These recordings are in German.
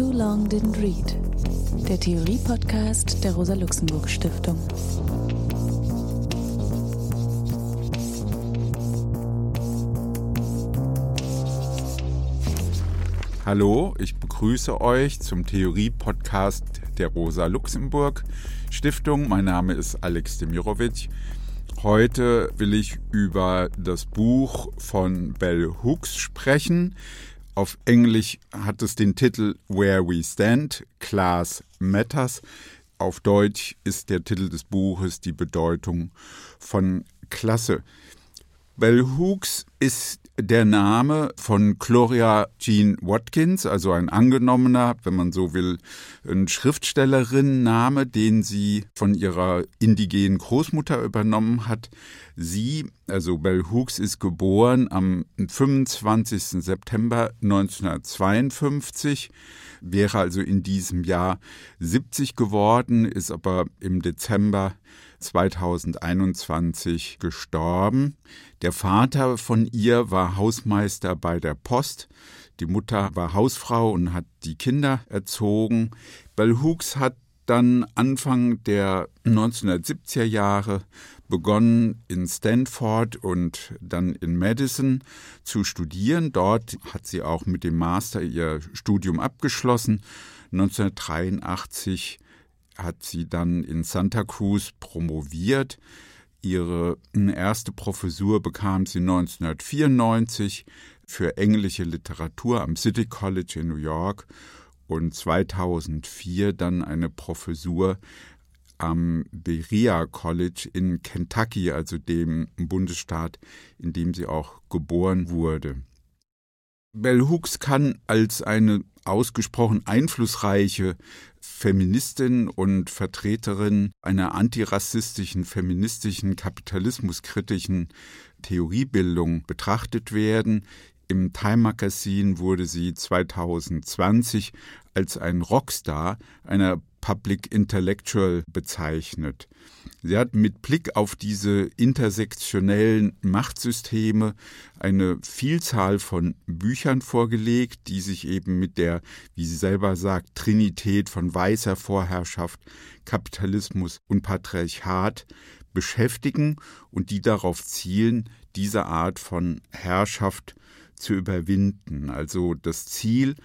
Too Long Didn't Read, der Theorie-Podcast der Rosa-Luxemburg-Stiftung. Hallo, ich begrüße euch zum Theorie-Podcast der Rosa-Luxemburg-Stiftung. Mein Name ist Alex Demirovic. Heute will ich über das Buch von Bell Hooks sprechen. Auf Englisch hat es den Titel Where We Stand, Class Matters. Auf Deutsch ist der Titel des Buches die Bedeutung von Klasse. Bell Hooks ist der Name von Gloria Jean Watkins, also ein angenommener, wenn man so will, ein Schriftstellerinnenname, den sie von ihrer indigenen Großmutter übernommen hat. Sie, also Bell Hooks, ist geboren am 25. September 1952, wäre also in diesem Jahr 70 geworden, ist aber im Dezember 2021 gestorben. Der Vater von ihr war Hausmeister bei der Post. Die Mutter war Hausfrau und hat die Kinder erzogen. Bell Hooks hat dann Anfang der 1970er Jahre begonnen, in Stanford und dann in Madison zu studieren. Dort hat sie auch mit dem Master ihr Studium abgeschlossen. 1983 hat sie dann in Santa Cruz promoviert. Ihre erste Professur bekam sie 1994 für englische Literatur am City College in New York und 2004 dann eine Professur am Berea College in Kentucky, also dem Bundesstaat, in dem sie auch geboren wurde. Bell Hooks kann als eine ausgesprochen einflussreiche Feministin und Vertreterin einer antirassistischen, feministischen, kapitalismuskritischen Theoriebildung betrachtet werden. Im Time Magazine wurde sie 2020 als ein Rockstar einer Public Intellectual bezeichnet. Sie hat mit Blick auf diese intersektionellen Machtsysteme eine Vielzahl von Büchern vorgelegt, die sich eben mit der, wie sie selber sagt, Trinität von weißer Vorherrschaft, Kapitalismus und Patriarchat beschäftigen und die darauf zielen, diese Art von Herrschaft zu überwinden. Also das Ziel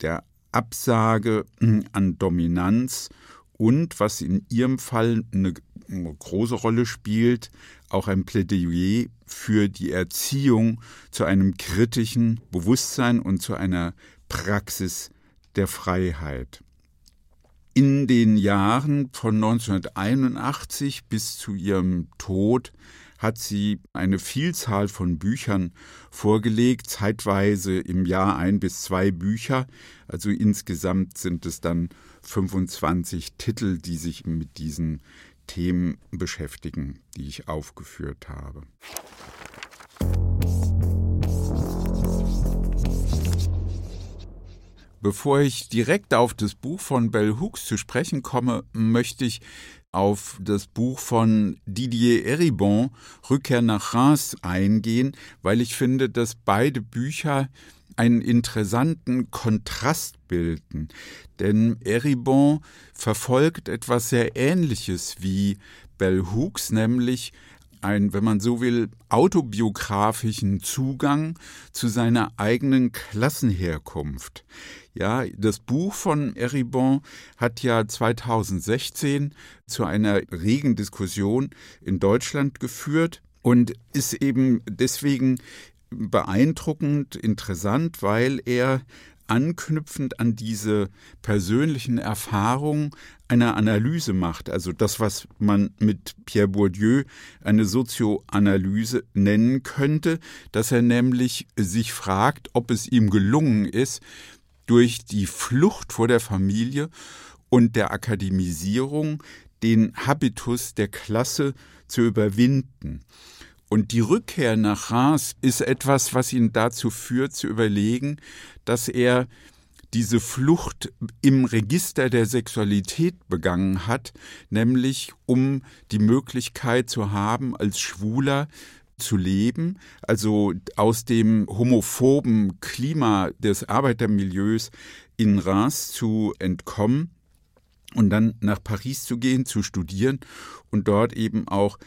der Absage an Dominanz und, was in ihrem Fall eine große Rolle spielt, auch ein Plädoyer für die Erziehung zu einem kritischen Bewusstsein und zu einer Praxis der Freiheit. In den Jahren von 1981 bis zu ihrem Tod hat sie eine Vielzahl von Büchern vorgelegt, zeitweise im Jahr ein bis zwei Bücher. Also insgesamt sind es dann 25 Titel, die sich mit diesen Themen beschäftigen, die ich aufgeführt habe. Bevor ich direkt auf das Buch von Bell Hooks zu sprechen komme, möchte ich auf das Buch von Didier Eribon Rückkehr nach Reims eingehen, weil ich finde, dass beide Bücher einen interessanten Kontrast bilden. Denn Eribon verfolgt etwas sehr Ähnliches wie Bell Hooks, nämlich ein, wenn man so will, autobiografischen Zugang zu seiner eigenen Klassenherkunft. Ja, das Buch von Eribon hat ja 2016 zu einer regen Diskussion in Deutschland geführt und ist eben deswegen beeindruckend, interessant, weil er anknüpfend an diese persönlichen Erfahrungen eine Analyse macht, also das, was man mit Pierre Bourdieu eine Sozioanalyse nennen könnte, dass er nämlich sich fragt, ob es ihm gelungen ist, durch die Flucht vor der Familie und der Akademisierung den Habitus der Klasse zu überwinden. Und die Rückkehr nach Reims ist etwas, was ihn dazu führt, zu überlegen, dass er diese Flucht im Register der Sexualität begangen hat, nämlich um die Möglichkeit zu haben, als Schwuler zu leben, also aus dem homophoben Klima des Arbeitermilieus in Reims zu entkommen und dann nach Paris zu gehen, zu studieren und dort eben auch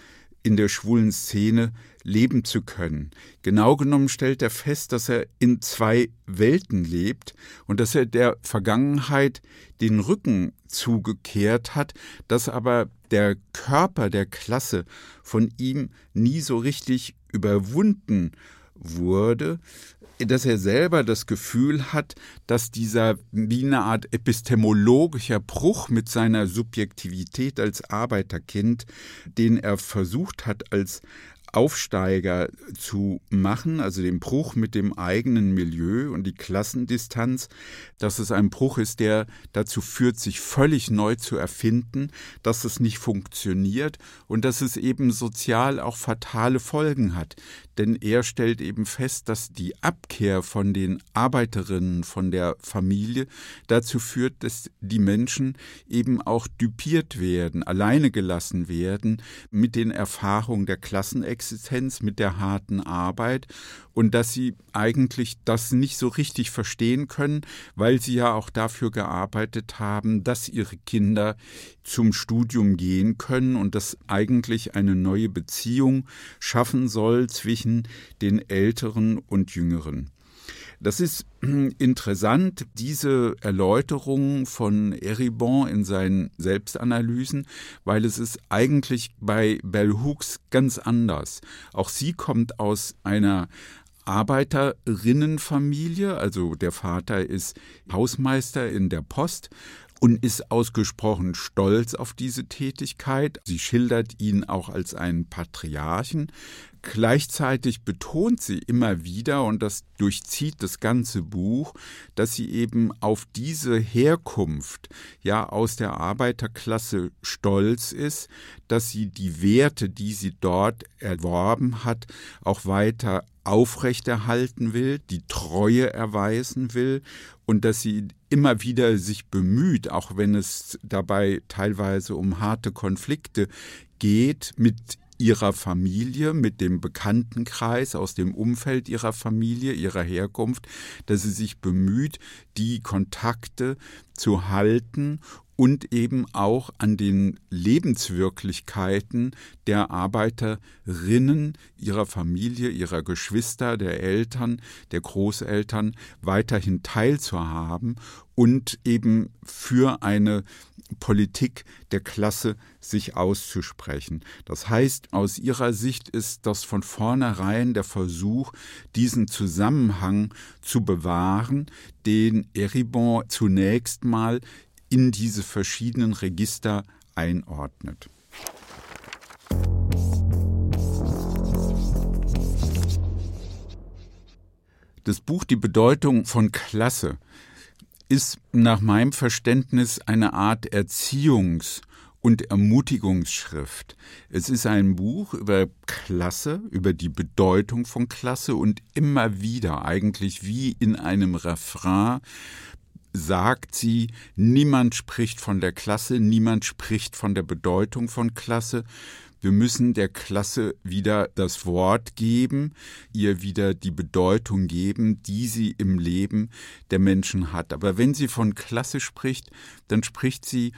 in der schwulen Szene leben zu können. Genau genommen stellt er fest, dass er in zwei Welten lebt und dass er der Vergangenheit den Rücken zugekehrt hat, dass aber der Körper der Klasse von ihm nie so richtig überwunden wurde, dass er selber das Gefühl hat, dass dieser wie eine Art epistemologischer Bruch mit seiner Subjektivität als Arbeiterkind, den er versucht hat als Aufsteiger zu machen, also den Bruch mit dem eigenen Milieu und die Klassendistanz, dass es ein Bruch ist, der dazu führt, sich völlig neu zu erfinden, dass es nicht funktioniert und dass es eben sozial auch fatale Folgen hat. Denn er stellt eben fest, dass die Abkehr von den Arbeiterinnen, von der Familie dazu führt, dass die Menschen eben auch düpiert werden, alleine gelassen werden mit den Erfahrungen der Klassenexistenz Existenz, mit der harten Arbeit und dass sie eigentlich das nicht so richtig verstehen können, weil sie ja auch dafür gearbeitet haben, dass ihre Kinder zum Studium gehen können und das eigentlich eine neue Beziehung schaffen soll zwischen den Älteren und Jüngeren. Das ist interessant, diese Erläuterung von Eribon in seinen Selbstanalysen, weil es ist eigentlich bei Bell Hooks ganz anders. Auch sie kommt aus einer Arbeiterinnenfamilie, also der Vater ist Hausmeister in der Post und ist ausgesprochen stolz auf diese Tätigkeit. Sie schildert ihn auch als einen Patriarchen. Gleichzeitig betont sie immer wieder, und das durchzieht das ganze Buch, dass sie eben auf diese Herkunft, ja, aus der Arbeiterklasse stolz ist, dass sie die Werte, die sie dort erworben hat, auch weiter aufrechterhalten will, die Treue erweisen will und dass sie immer wieder sich bemüht, auch wenn es dabei teilweise um harte Konflikte geht, mit ihrer Familie, mit dem Bekanntenkreis aus dem Umfeld ihrer Familie, ihrer Herkunft, dass sie sich bemüht, die Kontakte zu halten und eben auch an den Lebenswirklichkeiten der Arbeiterinnen, ihrer Familie, ihrer Geschwister, der Eltern, der Großeltern weiterhin teilzuhaben und eben für eine Politik der Klasse sich auszusprechen. Das heißt, aus ihrer Sicht ist das von vornherein der Versuch, diesen Zusammenhang zu bewahren, den Eribon zunächst mal in diese verschiedenen Register einordnet. Das Buch Die Bedeutung von Klasse ist nach meinem Verständnis eine Art Erziehungs- und Ermutigungsschrift. Es ist ein Buch über Klasse, über die Bedeutung von Klasse und immer wieder, eigentlich wie in einem Refrain, sagt sie, niemand spricht von der Klasse, niemand spricht von der Bedeutung von Klasse. Wir müssen der Klasse wieder das Wort geben, ihr wieder die Bedeutung geben, die sie im Leben der Menschen hat. Aber wenn sie von Klasse spricht, dann spricht sie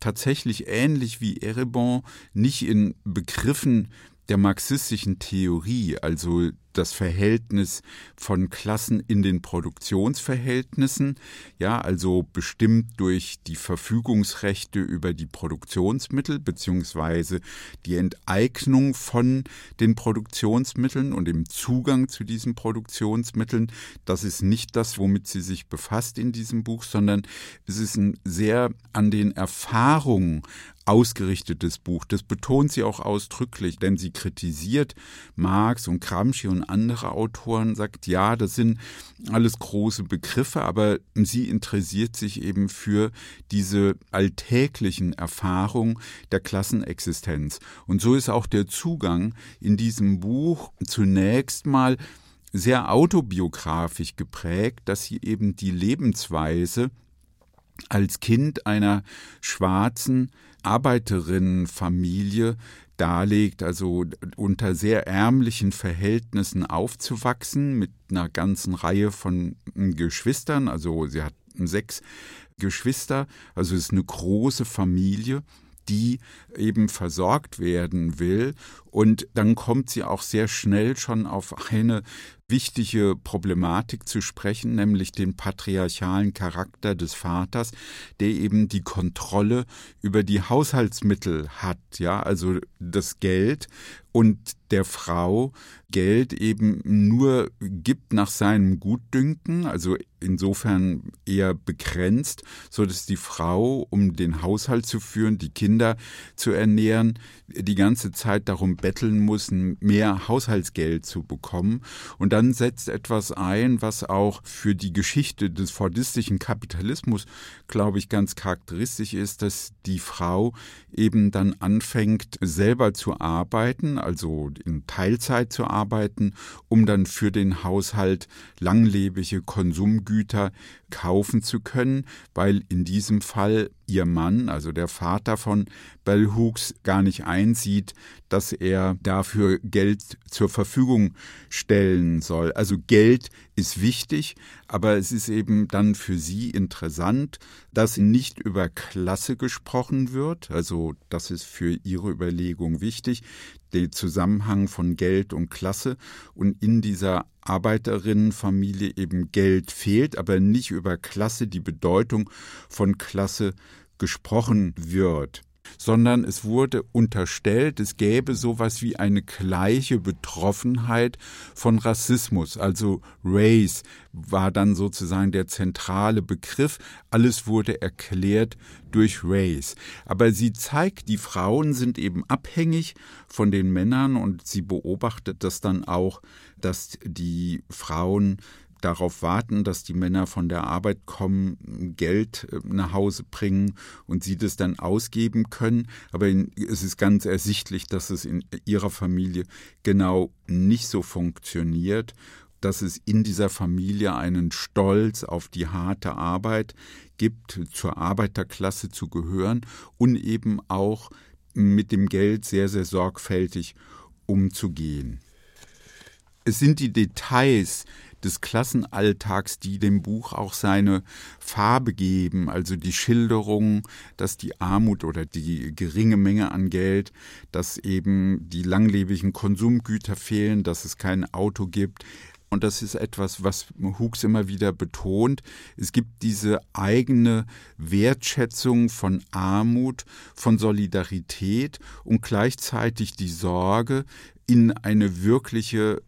tatsächlich ähnlich wie Erebon nicht in Begriffen der marxistischen Theorie, also das Verhältnis von Klassen in den Produktionsverhältnissen, ja, also bestimmt durch die Verfügungsrechte über die Produktionsmittel beziehungsweise die Enteignung von den Produktionsmitteln und dem Zugang zu diesen Produktionsmitteln. Das ist nicht das, womit sie sich befasst in diesem Buch, sondern es ist ein sehr an den Erfahrungen ausgerichtetes Buch. Das betont sie auch ausdrücklich, denn sie kritisiert Marx und Gramsci und andere Autoren, sagt, ja, das sind alles große Begriffe, aber sie interessiert sich eben für diese alltäglichen Erfahrungen der Klassenexistenz. Und so ist auch der Zugang in diesem Buch zunächst mal sehr autobiografisch geprägt, dass sie eben die Lebensweise als Kind einer schwarzen Arbeiterinnenfamilie darlegt, also unter sehr ärmlichen Verhältnissen aufzuwachsen mit einer ganzen Reihe von Geschwistern. Also sie hat sechs Geschwister, also es ist eine große Familie die eben versorgt werden will. Und dann kommt sie auch sehr schnell schon auf eine wichtige Problematik zu sprechen, nämlich den patriarchalen Charakter des Vaters, der eben die Kontrolle über die Haushaltsmittel hat, ja, also das Geld. Und der Frau Geld eben nur gibt nach seinem Gutdünken, also insofern eher begrenzt, so dass die Frau, um den Haushalt zu führen, die Kinder zu ernähren, die ganze Zeit darum betteln muss, mehr Haushaltsgeld zu bekommen. Und dann setzt etwas ein, was auch für die Geschichte des fordistischen Kapitalismus, glaube ich, ganz charakteristisch ist, dass die Frau eben dann anfängt, selber zu arbeiten, also in Teilzeit zu arbeiten, um dann für den Haushalt langlebige Konsumgüter kaufen zu können, weil in diesem Fall ihr Mann, also der Vater von Bell Hooks, gar nicht einsieht, dass er dafür Geld zur Verfügung stellen soll. Also Geld ist wichtig, aber es ist eben dann für sie interessant, dass nicht über Klasse gesprochen wird. Also das ist für ihre Überlegung wichtig, der Zusammenhang von Geld und Klasse. Und in dieser Arbeiterinnenfamilie eben Geld fehlt, aber nicht über Klasse, die Bedeutung von Klasse gesprochen wird sondern es wurde unterstellt, es gäbe sowas wie eine gleiche Betroffenheit von Rassismus. Also Race war dann sozusagen der zentrale Begriff. Alles wurde erklärt durch Race. Aber sie zeigt, die Frauen sind eben abhängig von den Männern und sie beobachtet das dann auch, dass die Frauen darauf warten, dass die Männer von der Arbeit kommen, Geld äh, nach Hause bringen und sie das dann ausgeben können. Aber es ist ganz ersichtlich, dass es in ihrer Familie genau nicht so funktioniert dass es in dieser Familie einen Stolz auf die harte Arbeit gibt, zur Arbeiterklasse zu gehören und eben auch mit dem Geld sehr, sehr sorgfältig umzugehen. Es sind die Details, des Klassenalltags, die dem Buch auch seine Farbe geben, also die Schilderung, dass die Armut oder die geringe Menge an Geld, dass eben die langlebigen Konsumgüter fehlen, dass es kein Auto gibt, und das ist etwas, was Hooks immer wieder betont. Es gibt diese eigene Wertschätzung von Armut, von Solidarität und gleichzeitig die Sorge, in eine wirkliche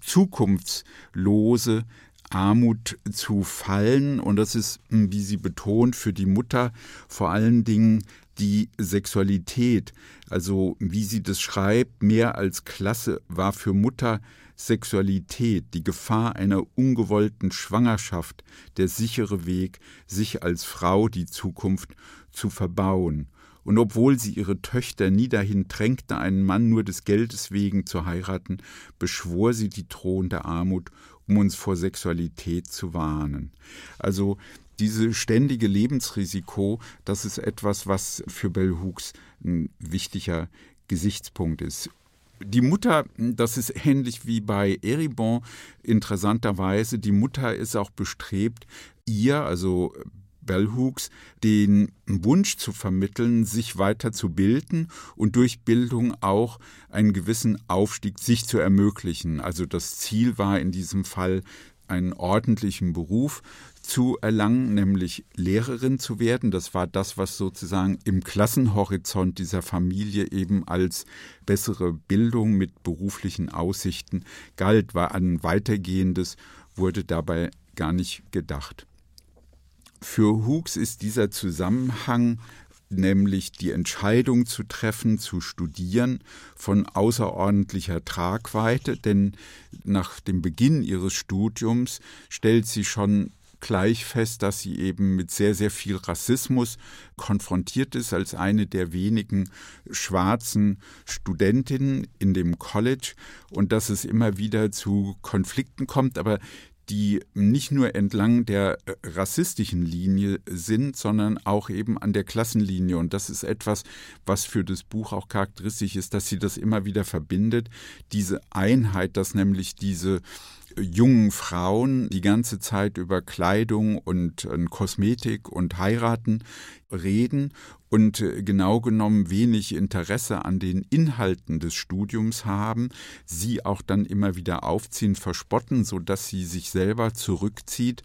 zukunftslose Armut zu fallen. Und das ist, wie sie betont, für die Mutter vor allen Dingen die Sexualität. Also wie sie das schreibt, mehr als Klasse war für Mutter Sexualität, die Gefahr einer ungewollten Schwangerschaft, der sichere Weg, sich als Frau die Zukunft zu verbauen und obwohl sie ihre Töchter nie dahin drängte, einen Mann nur des Geldes wegen zu heiraten, beschwor sie die drohende Armut, um uns vor Sexualität zu warnen. Also diese ständige Lebensrisiko, das ist etwas, was für Bell Hooks ein wichtiger Gesichtspunkt ist. Die Mutter, das ist ähnlich wie bei Eribon, interessanterweise, die Mutter ist auch bestrebt, ihr, also Bellhooks den Wunsch zu vermitteln, sich weiter zu bilden und durch Bildung auch einen gewissen Aufstieg sich zu ermöglichen. Also das Ziel war in diesem Fall einen ordentlichen Beruf zu erlangen, nämlich Lehrerin zu werden. Das war das, was sozusagen im Klassenhorizont dieser Familie eben als bessere Bildung mit beruflichen Aussichten galt, war ein weitergehendes, wurde dabei gar nicht gedacht. Für Hooks ist dieser Zusammenhang nämlich die Entscheidung zu treffen, zu studieren, von außerordentlicher Tragweite, denn nach dem Beginn ihres Studiums stellt sie schon gleich fest, dass sie eben mit sehr, sehr viel Rassismus konfrontiert ist als eine der wenigen schwarzen Studentinnen in dem College und dass es immer wieder zu Konflikten kommt. Aber die nicht nur entlang der äh, rassistischen Linie sind, sondern auch eben an der Klassenlinie. Und das ist etwas, was für das Buch auch charakteristisch ist, dass sie das immer wieder verbindet. Diese Einheit, dass nämlich diese jungen Frauen die ganze Zeit über Kleidung und äh, Kosmetik und Heiraten reden und äh, genau genommen wenig Interesse an den Inhalten des Studiums haben, sie auch dann immer wieder aufziehen, verspotten, so dass sie sich selber zurückzieht,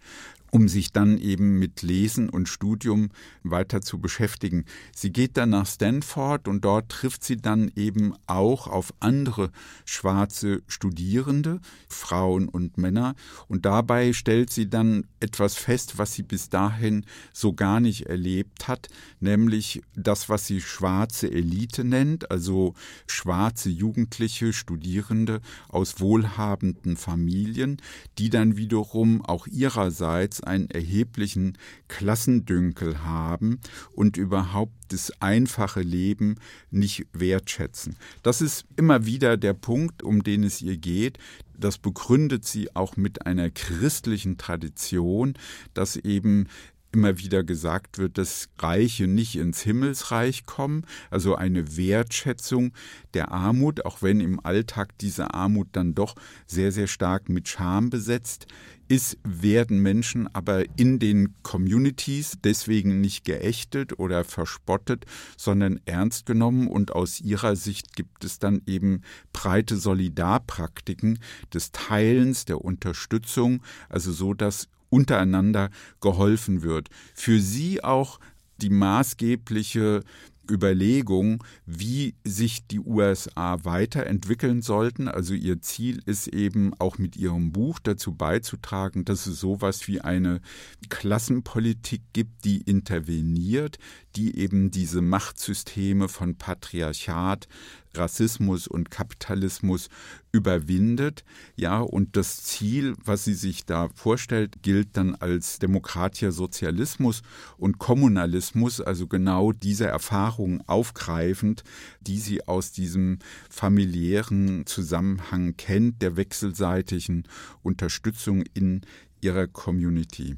um sich dann eben mit Lesen und Studium weiter zu beschäftigen. Sie geht dann nach Stanford und dort trifft sie dann eben auch auf andere schwarze Studierende, Frauen und Männer, und dabei stellt sie dann etwas fest, was sie bis dahin so gar nicht erlebt hat, nämlich das, was sie schwarze Elite nennt, also schwarze Jugendliche, Studierende aus wohlhabenden Familien, die dann wiederum auch ihrerseits einen erheblichen Klassendünkel haben und überhaupt das einfache Leben nicht wertschätzen. Das ist immer wieder der Punkt, um den es ihr geht. Das begründet sie auch mit einer christlichen Tradition, dass eben immer wieder gesagt wird, dass Reiche nicht ins Himmelsreich kommen, also eine Wertschätzung der Armut, auch wenn im Alltag diese Armut dann doch sehr, sehr stark mit Scham besetzt ist, werden Menschen aber in den Communities deswegen nicht geächtet oder verspottet, sondern ernst genommen. Und aus ihrer Sicht gibt es dann eben breite Solidarpraktiken des Teilens, der Unterstützung, also so, dass untereinander geholfen wird. Für sie auch die maßgebliche Überlegung, wie sich die USA weiterentwickeln sollten. Also ihr Ziel ist eben auch mit ihrem Buch dazu beizutragen, dass es sowas wie eine Klassenpolitik gibt, die interveniert, die eben diese Machtsysteme von Patriarchat, Rassismus und Kapitalismus überwindet. Ja, und das Ziel, was sie sich da vorstellt, gilt dann als demokratischer Sozialismus und Kommunalismus, also genau diese Erfahrungen aufgreifend, die sie aus diesem familiären Zusammenhang kennt, der wechselseitigen Unterstützung in ihrer Community.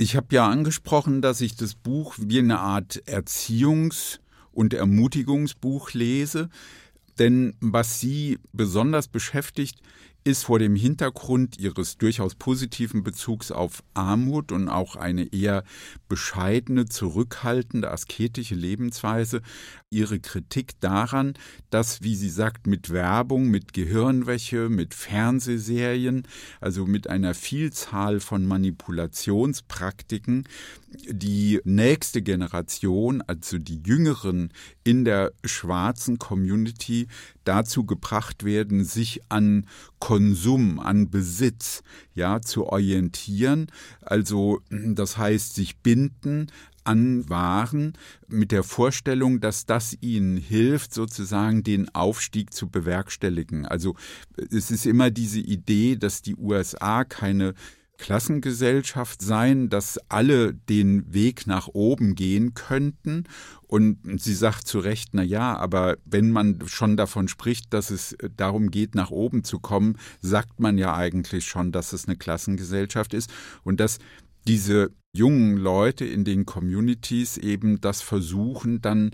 Ich habe ja angesprochen, dass ich das Buch wie eine Art Erziehungs- und Ermutigungsbuch lese. Denn was Sie besonders beschäftigt, ist vor dem Hintergrund ihres durchaus positiven Bezugs auf Armut und auch eine eher bescheidene, zurückhaltende, asketische Lebensweise. Ihre Kritik daran, dass, wie sie sagt, mit Werbung, mit Gehirnwäsche, mit Fernsehserien, also mit einer Vielzahl von Manipulationspraktiken, die nächste Generation, also die Jüngeren in der schwarzen Community, dazu gebracht werden, sich an Konsum, an Besitz, ja, zu orientieren. Also, das heißt, sich binden an Waren mit der Vorstellung, dass das ihnen hilft, sozusagen den Aufstieg zu bewerkstelligen. Also es ist immer diese Idee, dass die USA keine Klassengesellschaft sein, dass alle den Weg nach oben gehen könnten. Und sie sagt zu Recht, na ja, aber wenn man schon davon spricht, dass es darum geht, nach oben zu kommen, sagt man ja eigentlich schon, dass es eine Klassengesellschaft ist und dass diese jungen Leute in den Communities eben das versuchen, dann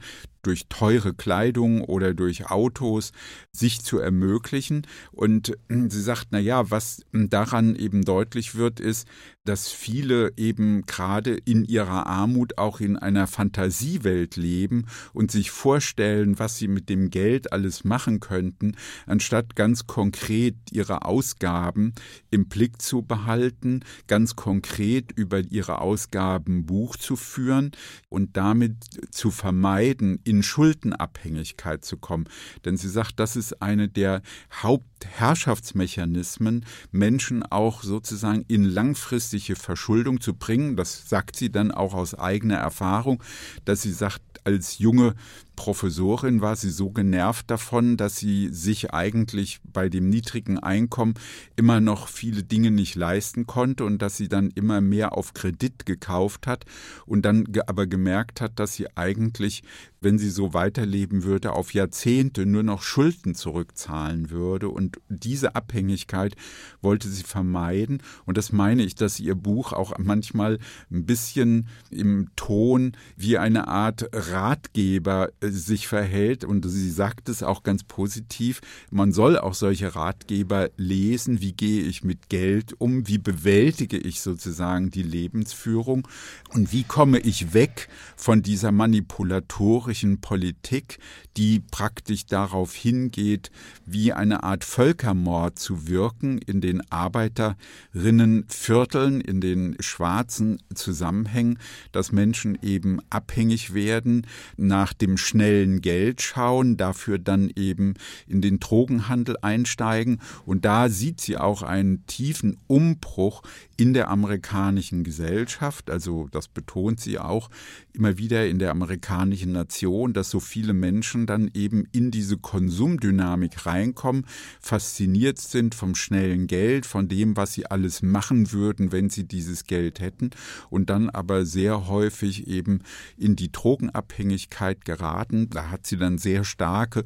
durch teure Kleidung oder durch Autos sich zu ermöglichen. Und hm, sie sagt, na ja, was daran eben deutlich wird, ist, dass viele eben gerade in ihrer Armut auch in einer Fantasiewelt leben und sich vorstellen, was sie mit dem Geld alles machen könnten, anstatt ganz konkret ihre Ausgaben im Blick zu behalten, ganz konkret über ihre Ausgaben Buch zu führen und damit zu vermeiden, in in Schuldenabhängigkeit zu kommen. Denn sie sagt, das ist eine der Hauptherrschaftsmechanismen, Menschen auch sozusagen in langfristige Verschuldung zu bringen. Das sagt sie dann auch aus eigener Erfahrung, dass sie sagt, als junge Professorin war sie so genervt davon, dass sie sich eigentlich bei dem niedrigen Einkommen immer noch viele Dinge nicht leisten konnte und dass sie dann immer mehr auf Kredit gekauft hat und dann aber gemerkt hat, dass sie eigentlich wenn sie so weiterleben würde, auf Jahrzehnte nur noch Schulden zurückzahlen würde. Und diese Abhängigkeit wollte sie vermeiden. Und das meine ich, dass ihr Buch auch manchmal ein bisschen im Ton wie eine Art Ratgeber sich verhält. Und sie sagt es auch ganz positiv. Man soll auch solche Ratgeber lesen. Wie gehe ich mit Geld um? Wie bewältige ich sozusagen die Lebensführung? Und wie komme ich weg von dieser manipulatorischen Politik, die praktisch darauf hingeht, wie eine Art Völkermord zu wirken in den Arbeiterinnenvierteln, in den schwarzen Zusammenhängen, dass Menschen eben abhängig werden, nach dem schnellen Geld schauen, dafür dann eben in den Drogenhandel einsteigen. Und da sieht sie auch einen tiefen Umbruch in der amerikanischen Gesellschaft, also das betont sie auch immer wieder in der amerikanischen Nation, dass so viele Menschen dann eben in diese Konsumdynamik reinkommen, fasziniert sind vom schnellen Geld, von dem, was sie alles machen würden, wenn sie dieses Geld hätten und dann aber sehr häufig eben in die Drogenabhängigkeit geraten. Da hat sie dann sehr starke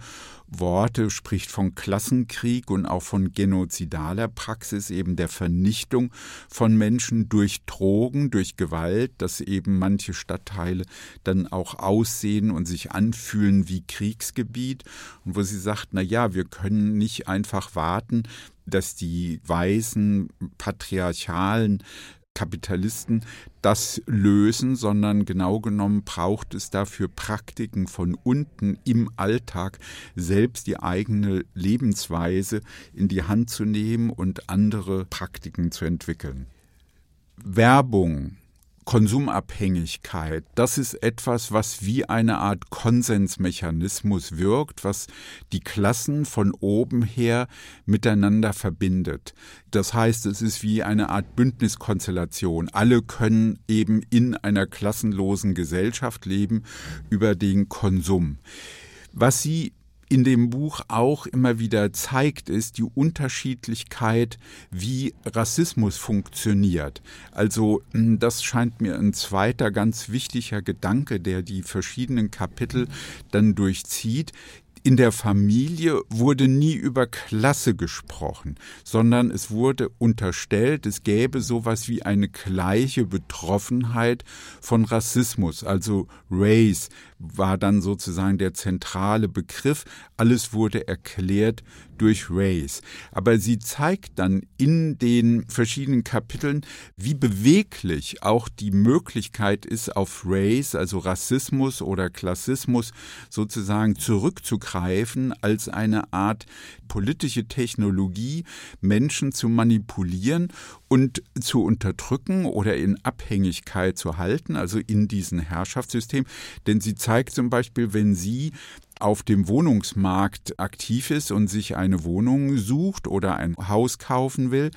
Worte, spricht von Klassenkrieg und auch von genozidaler Praxis, eben der Vernichtung von Menschen durch Drogen, durch Gewalt, dass eben manche Stadtteile dann auch aussehen und sich anfühlen wie Kriegsgebiet. Und wo sie sagt, na ja, wir können nicht einfach warten, dass die weißen patriarchalen Kapitalisten das lösen, sondern genau genommen braucht es dafür Praktiken von unten im Alltag, selbst die eigene Lebensweise in die Hand zu nehmen und andere Praktiken zu entwickeln. Werbung Konsumabhängigkeit, das ist etwas, was wie eine Art Konsensmechanismus wirkt, was die Klassen von oben her miteinander verbindet. Das heißt, es ist wie eine Art Bündniskonstellation. Alle können eben in einer klassenlosen Gesellschaft leben über den Konsum. Was sie in dem Buch auch immer wieder zeigt, ist die Unterschiedlichkeit, wie Rassismus funktioniert. Also hm, das scheint mir ein zweiter ganz wichtiger Gedanke, der die verschiedenen Kapitel dann durchzieht in der Familie wurde nie über Klasse gesprochen, sondern es wurde unterstellt, es gäbe sowas wie eine gleiche Betroffenheit von Rassismus, also Race war dann sozusagen der zentrale Begriff. Alles wurde erklärt durch Race. Aber sie zeigt dann in den verschiedenen Kapiteln, wie beweglich auch die Möglichkeit ist, auf Race, also Rassismus oder Klassismus sozusagen zurückzugreifen als eine Art politische Technologie, Menschen zu manipulieren und zu unterdrücken oder in Abhängigkeit zu halten, also in diesem Herrschaftssystem. Denn sie zeigt zum Beispiel, wenn sie auf dem Wohnungsmarkt aktiv ist und sich eine Wohnung sucht oder ein Haus kaufen will,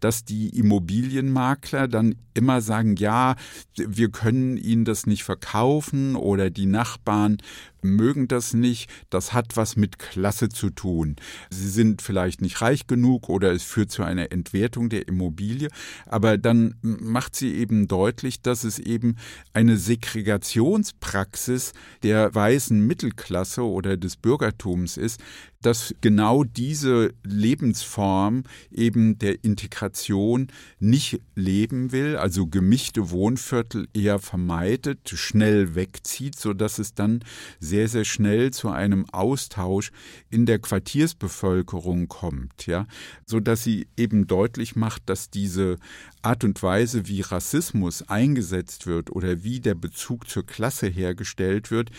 dass die Immobilienmakler dann immer sagen, ja, wir können Ihnen das nicht verkaufen oder die Nachbarn mögen das nicht, das hat was mit Klasse zu tun. Sie sind vielleicht nicht reich genug oder es führt zu einer Entwertung der Immobilie, aber dann macht sie eben deutlich, dass es eben eine Segregationspraxis der weißen Mittelklasse oder des Bürgertums ist, dass genau diese Lebensform eben der Integration nicht leben will, also gemischte Wohnviertel eher vermeidet, schnell wegzieht, so dass es dann sehr sehr schnell zu einem Austausch in der Quartiersbevölkerung kommt, ja, so dass sie eben deutlich macht, dass diese Art und Weise, wie Rassismus eingesetzt wird oder wie der Bezug zur Klasse hergestellt wird,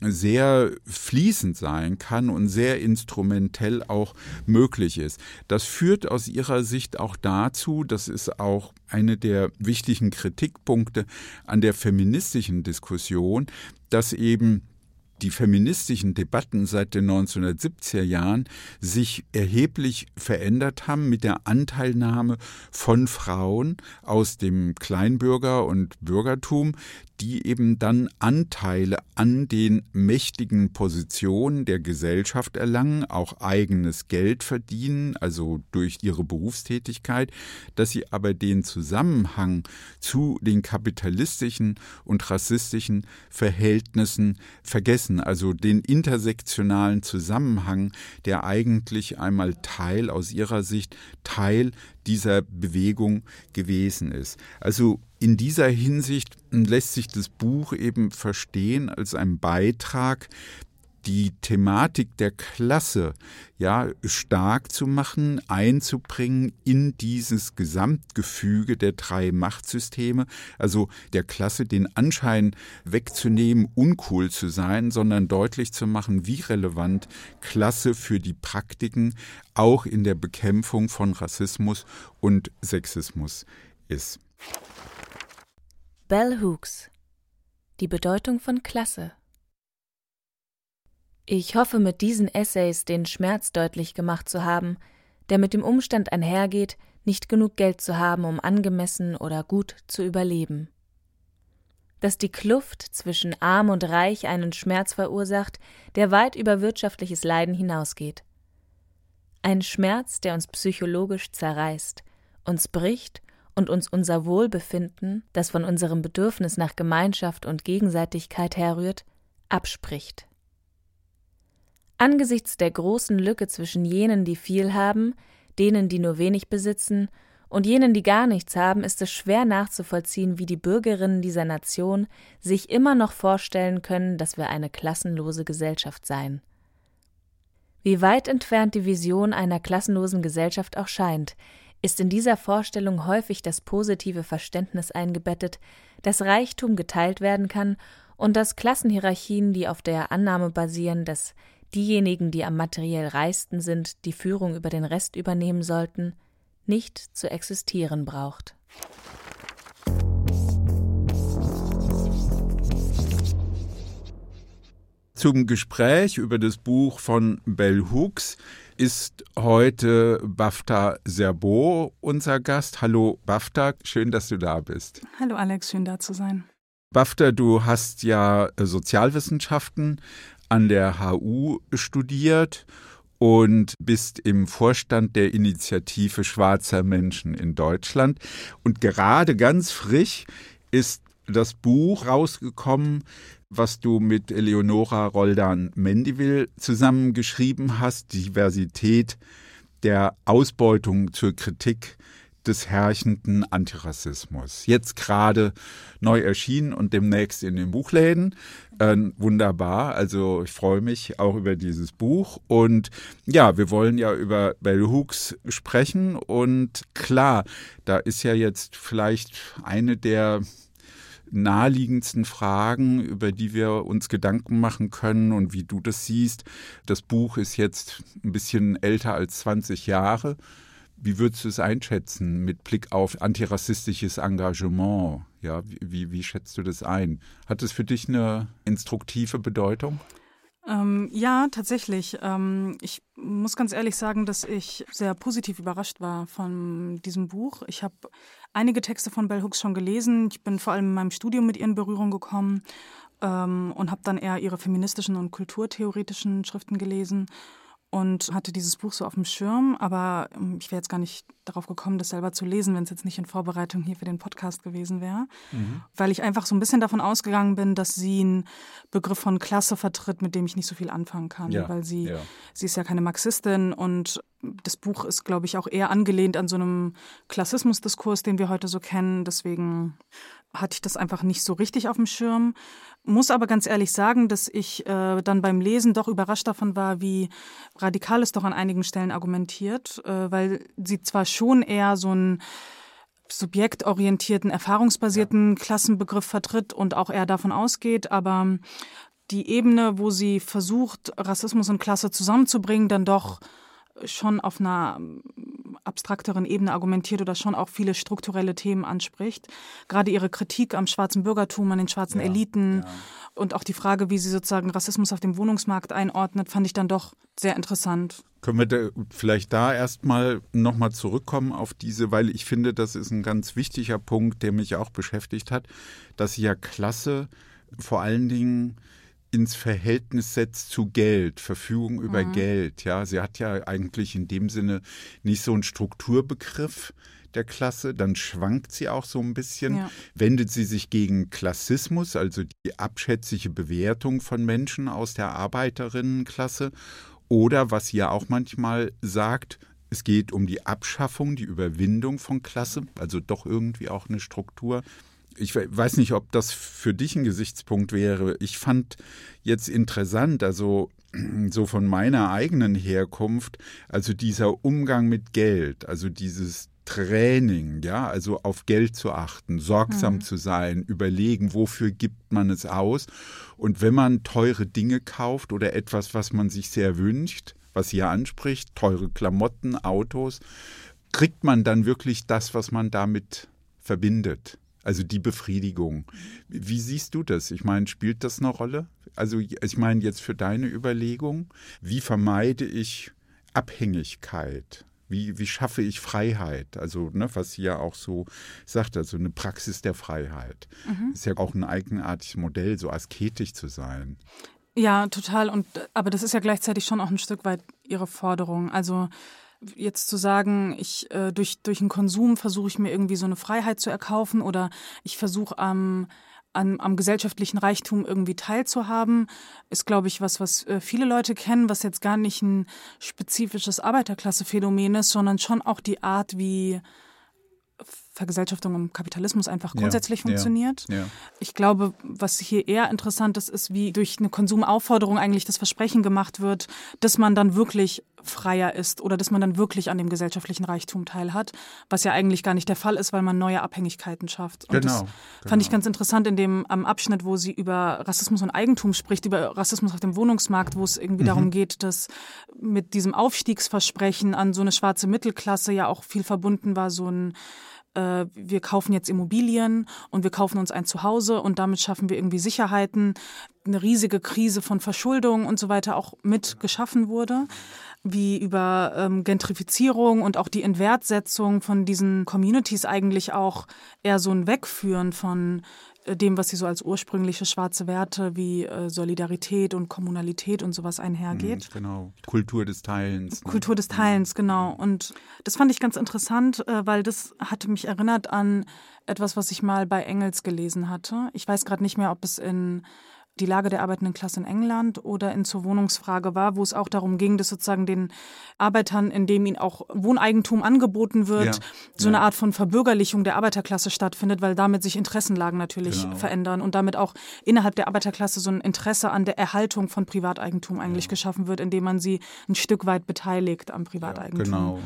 sehr fließend sein kann und sehr instrumentell auch möglich ist. Das führt aus ihrer Sicht auch dazu, das ist auch eine der wichtigen Kritikpunkte an der feministischen Diskussion, dass eben die feministischen Debatten seit den 1970er Jahren sich erheblich verändert haben mit der Anteilnahme von Frauen aus dem Kleinbürger- und Bürgertum, die eben dann Anteile an den mächtigen Positionen der Gesellschaft erlangen, auch eigenes Geld verdienen, also durch ihre Berufstätigkeit, dass sie aber den Zusammenhang zu den kapitalistischen und rassistischen Verhältnissen vergessen, also den intersektionalen Zusammenhang, der eigentlich einmal Teil aus ihrer Sicht Teil dieser Bewegung gewesen ist. Also in dieser Hinsicht lässt sich das Buch eben verstehen als ein Beitrag, die Thematik der Klasse ja stark zu machen, einzubringen in dieses Gesamtgefüge der drei Machtsysteme, also der Klasse den Anschein wegzunehmen, uncool zu sein, sondern deutlich zu machen, wie relevant Klasse für die Praktiken auch in der Bekämpfung von Rassismus und Sexismus ist. Bell Hooks. Die Bedeutung von Klasse ich hoffe mit diesen Essays den Schmerz deutlich gemacht zu haben, der mit dem Umstand einhergeht, nicht genug Geld zu haben, um angemessen oder gut zu überleben. Dass die Kluft zwischen arm und reich einen Schmerz verursacht, der weit über wirtschaftliches Leiden hinausgeht. Ein Schmerz, der uns psychologisch zerreißt, uns bricht und uns unser Wohlbefinden, das von unserem Bedürfnis nach Gemeinschaft und Gegenseitigkeit herrührt, abspricht. Angesichts der großen Lücke zwischen jenen, die viel haben, denen, die nur wenig besitzen, und jenen, die gar nichts haben, ist es schwer nachzuvollziehen, wie die Bürgerinnen dieser Nation sich immer noch vorstellen können, dass wir eine klassenlose Gesellschaft seien. Wie weit entfernt die Vision einer klassenlosen Gesellschaft auch scheint, ist in dieser Vorstellung häufig das positive Verständnis eingebettet, dass Reichtum geteilt werden kann und dass Klassenhierarchien, die auf der Annahme basieren, dass diejenigen, die am materiell reichsten sind, die Führung über den Rest übernehmen sollten, nicht zu existieren braucht. Zum Gespräch über das Buch von Bell Hooks ist heute Bafta Serbo unser Gast. Hallo Bafta, schön, dass du da bist. Hallo Alex, schön da zu sein. Bafta, du hast ja Sozialwissenschaften an der HU studiert und bist im Vorstand der Initiative Schwarzer Menschen in Deutschland. Und gerade ganz frisch ist das Buch rausgekommen, was du mit Eleonora Roldan Mendivil zusammengeschrieben hast, Diversität der Ausbeutung zur Kritik des herrschenden Antirassismus. Jetzt gerade neu erschienen und demnächst in den Buchläden. Äh, wunderbar. Also ich freue mich auch über dieses Buch. Und ja, wir wollen ja über Bell Hooks sprechen. Und klar, da ist ja jetzt vielleicht eine der naheliegendsten Fragen, über die wir uns Gedanken machen können und wie du das siehst. Das Buch ist jetzt ein bisschen älter als 20 Jahre. Wie würdest du es einschätzen mit Blick auf antirassistisches Engagement? Ja, wie, wie schätzt du das ein? Hat es für dich eine instruktive Bedeutung? Ähm, ja, tatsächlich. Ähm, ich muss ganz ehrlich sagen, dass ich sehr positiv überrascht war von diesem Buch. Ich habe einige Texte von Bell Hooks schon gelesen. Ich bin vor allem in meinem Studium mit ihr in Berührung gekommen ähm, und habe dann eher ihre feministischen und kulturtheoretischen Schriften gelesen und hatte dieses Buch so auf dem Schirm, aber ähm, ich wäre jetzt gar nicht darauf gekommen, das selber zu lesen, wenn es jetzt nicht in Vorbereitung hier für den Podcast gewesen wäre, mhm. weil ich einfach so ein bisschen davon ausgegangen bin, dass sie einen Begriff von Klasse vertritt, mit dem ich nicht so viel anfangen kann, ja, weil sie ja. sie ist ja keine Marxistin und das Buch ist, glaube ich, auch eher angelehnt an so einem Klassismusdiskurs, den wir heute so kennen. Deswegen hatte ich das einfach nicht so richtig auf dem Schirm. Muss aber ganz ehrlich sagen, dass ich äh, dann beim Lesen doch überrascht davon war, wie radikal es doch an einigen Stellen argumentiert, äh, weil sie zwar schon eher so einen subjektorientierten, erfahrungsbasierten. Klassenbegriff vertritt und auch eher davon ausgeht, aber die Ebene, wo sie versucht, Rassismus und Klasse zusammenzubringen, dann doch schon auf einer abstrakteren Ebene argumentiert oder schon auch viele strukturelle Themen anspricht. Gerade ihre Kritik am schwarzen Bürgertum, an den schwarzen ja, Eliten ja. und auch die Frage, wie sie sozusagen Rassismus auf dem Wohnungsmarkt einordnet, fand ich dann doch sehr interessant. Können wir da vielleicht da erstmal nochmal zurückkommen auf diese, weil ich finde, das ist ein ganz wichtiger Punkt, der mich auch beschäftigt hat, dass ja Klasse vor allen Dingen ins Verhältnis setzt zu Geld, Verfügung über mhm. Geld. Ja, sie hat ja eigentlich in dem Sinne nicht so einen Strukturbegriff der Klasse, dann schwankt sie auch so ein bisschen, ja. wendet sie sich gegen Klassismus, also die abschätzige Bewertung von Menschen aus der Arbeiterinnenklasse, oder was sie ja auch manchmal sagt, es geht um die Abschaffung, die Überwindung von Klasse, also doch irgendwie auch eine Struktur ich weiß nicht, ob das für dich ein Gesichtspunkt wäre. Ich fand jetzt interessant, also so von meiner eigenen Herkunft, also dieser Umgang mit Geld, also dieses Training, ja, also auf Geld zu achten, sorgsam mhm. zu sein, überlegen, wofür gibt man es aus. Und wenn man teure Dinge kauft oder etwas, was man sich sehr wünscht, was hier anspricht, teure Klamotten, Autos, kriegt man dann wirklich das, was man damit verbindet. Also die Befriedigung. Wie siehst du das? Ich meine, spielt das eine Rolle? Also ich meine jetzt für deine Überlegung, wie vermeide ich Abhängigkeit? Wie, wie schaffe ich Freiheit? Also, ne, was sie ja auch so sagt, also eine Praxis der Freiheit. Mhm. Ist ja auch ein eigenartiges Modell, so asketisch zu sein. Ja, total. Und aber das ist ja gleichzeitig schon auch ein Stück weit ihre Forderung. Also jetzt zu sagen, ich äh, durch durch den Konsum versuche ich mir irgendwie so eine Freiheit zu erkaufen oder ich versuche am am, am gesellschaftlichen Reichtum irgendwie teilzuhaben, ist, glaube ich, was, was äh, viele Leute kennen, was jetzt gar nicht ein spezifisches Arbeiterklasse-Phänomen ist, sondern schon auch die Art, wie Vergesellschaftung im Kapitalismus einfach grundsätzlich ja, funktioniert. Ja, ja. Ich glaube, was hier eher interessant ist, ist, wie durch eine Konsumaufforderung eigentlich das Versprechen gemacht wird, dass man dann wirklich freier ist oder dass man dann wirklich an dem gesellschaftlichen Reichtum teilhat, was ja eigentlich gar nicht der Fall ist, weil man neue Abhängigkeiten schafft. Und genau, das genau. fand ich ganz interessant in dem am Abschnitt, wo sie über Rassismus und Eigentum spricht, über Rassismus auf dem Wohnungsmarkt, wo es irgendwie mhm. darum geht, dass mit diesem Aufstiegsversprechen an so eine schwarze Mittelklasse ja auch viel verbunden war, so ein äh, wir kaufen jetzt Immobilien und wir kaufen uns ein Zuhause und damit schaffen wir irgendwie Sicherheiten, eine riesige Krise von Verschuldung und so weiter auch mit geschaffen wurde, wie über ähm, Gentrifizierung und auch die Entwertsetzung von diesen Communities eigentlich auch eher so ein Wegführen von dem, was sie so als ursprüngliche schwarze Werte wie äh, Solidarität und Kommunalität und sowas einhergeht. Mhm, genau. Kultur des Teilens. Ne? Kultur des Teilens, genau. Und das fand ich ganz interessant, äh, weil das hatte mich erinnert an etwas, was ich mal bei Engels gelesen hatte. Ich weiß gerade nicht mehr, ob es in die Lage der arbeitenden Klasse in England oder in zur Wohnungsfrage war, wo es auch darum ging, dass sozusagen den Arbeitern, in dem ihnen auch Wohneigentum angeboten wird, ja, so ja. eine Art von Verbürgerlichung der Arbeiterklasse stattfindet, weil damit sich Interessenlagen natürlich genau. verändern und damit auch innerhalb der Arbeiterklasse so ein Interesse an der Erhaltung von Privateigentum eigentlich ja. geschaffen wird, indem man sie ein Stück weit beteiligt am Privateigentum. genau.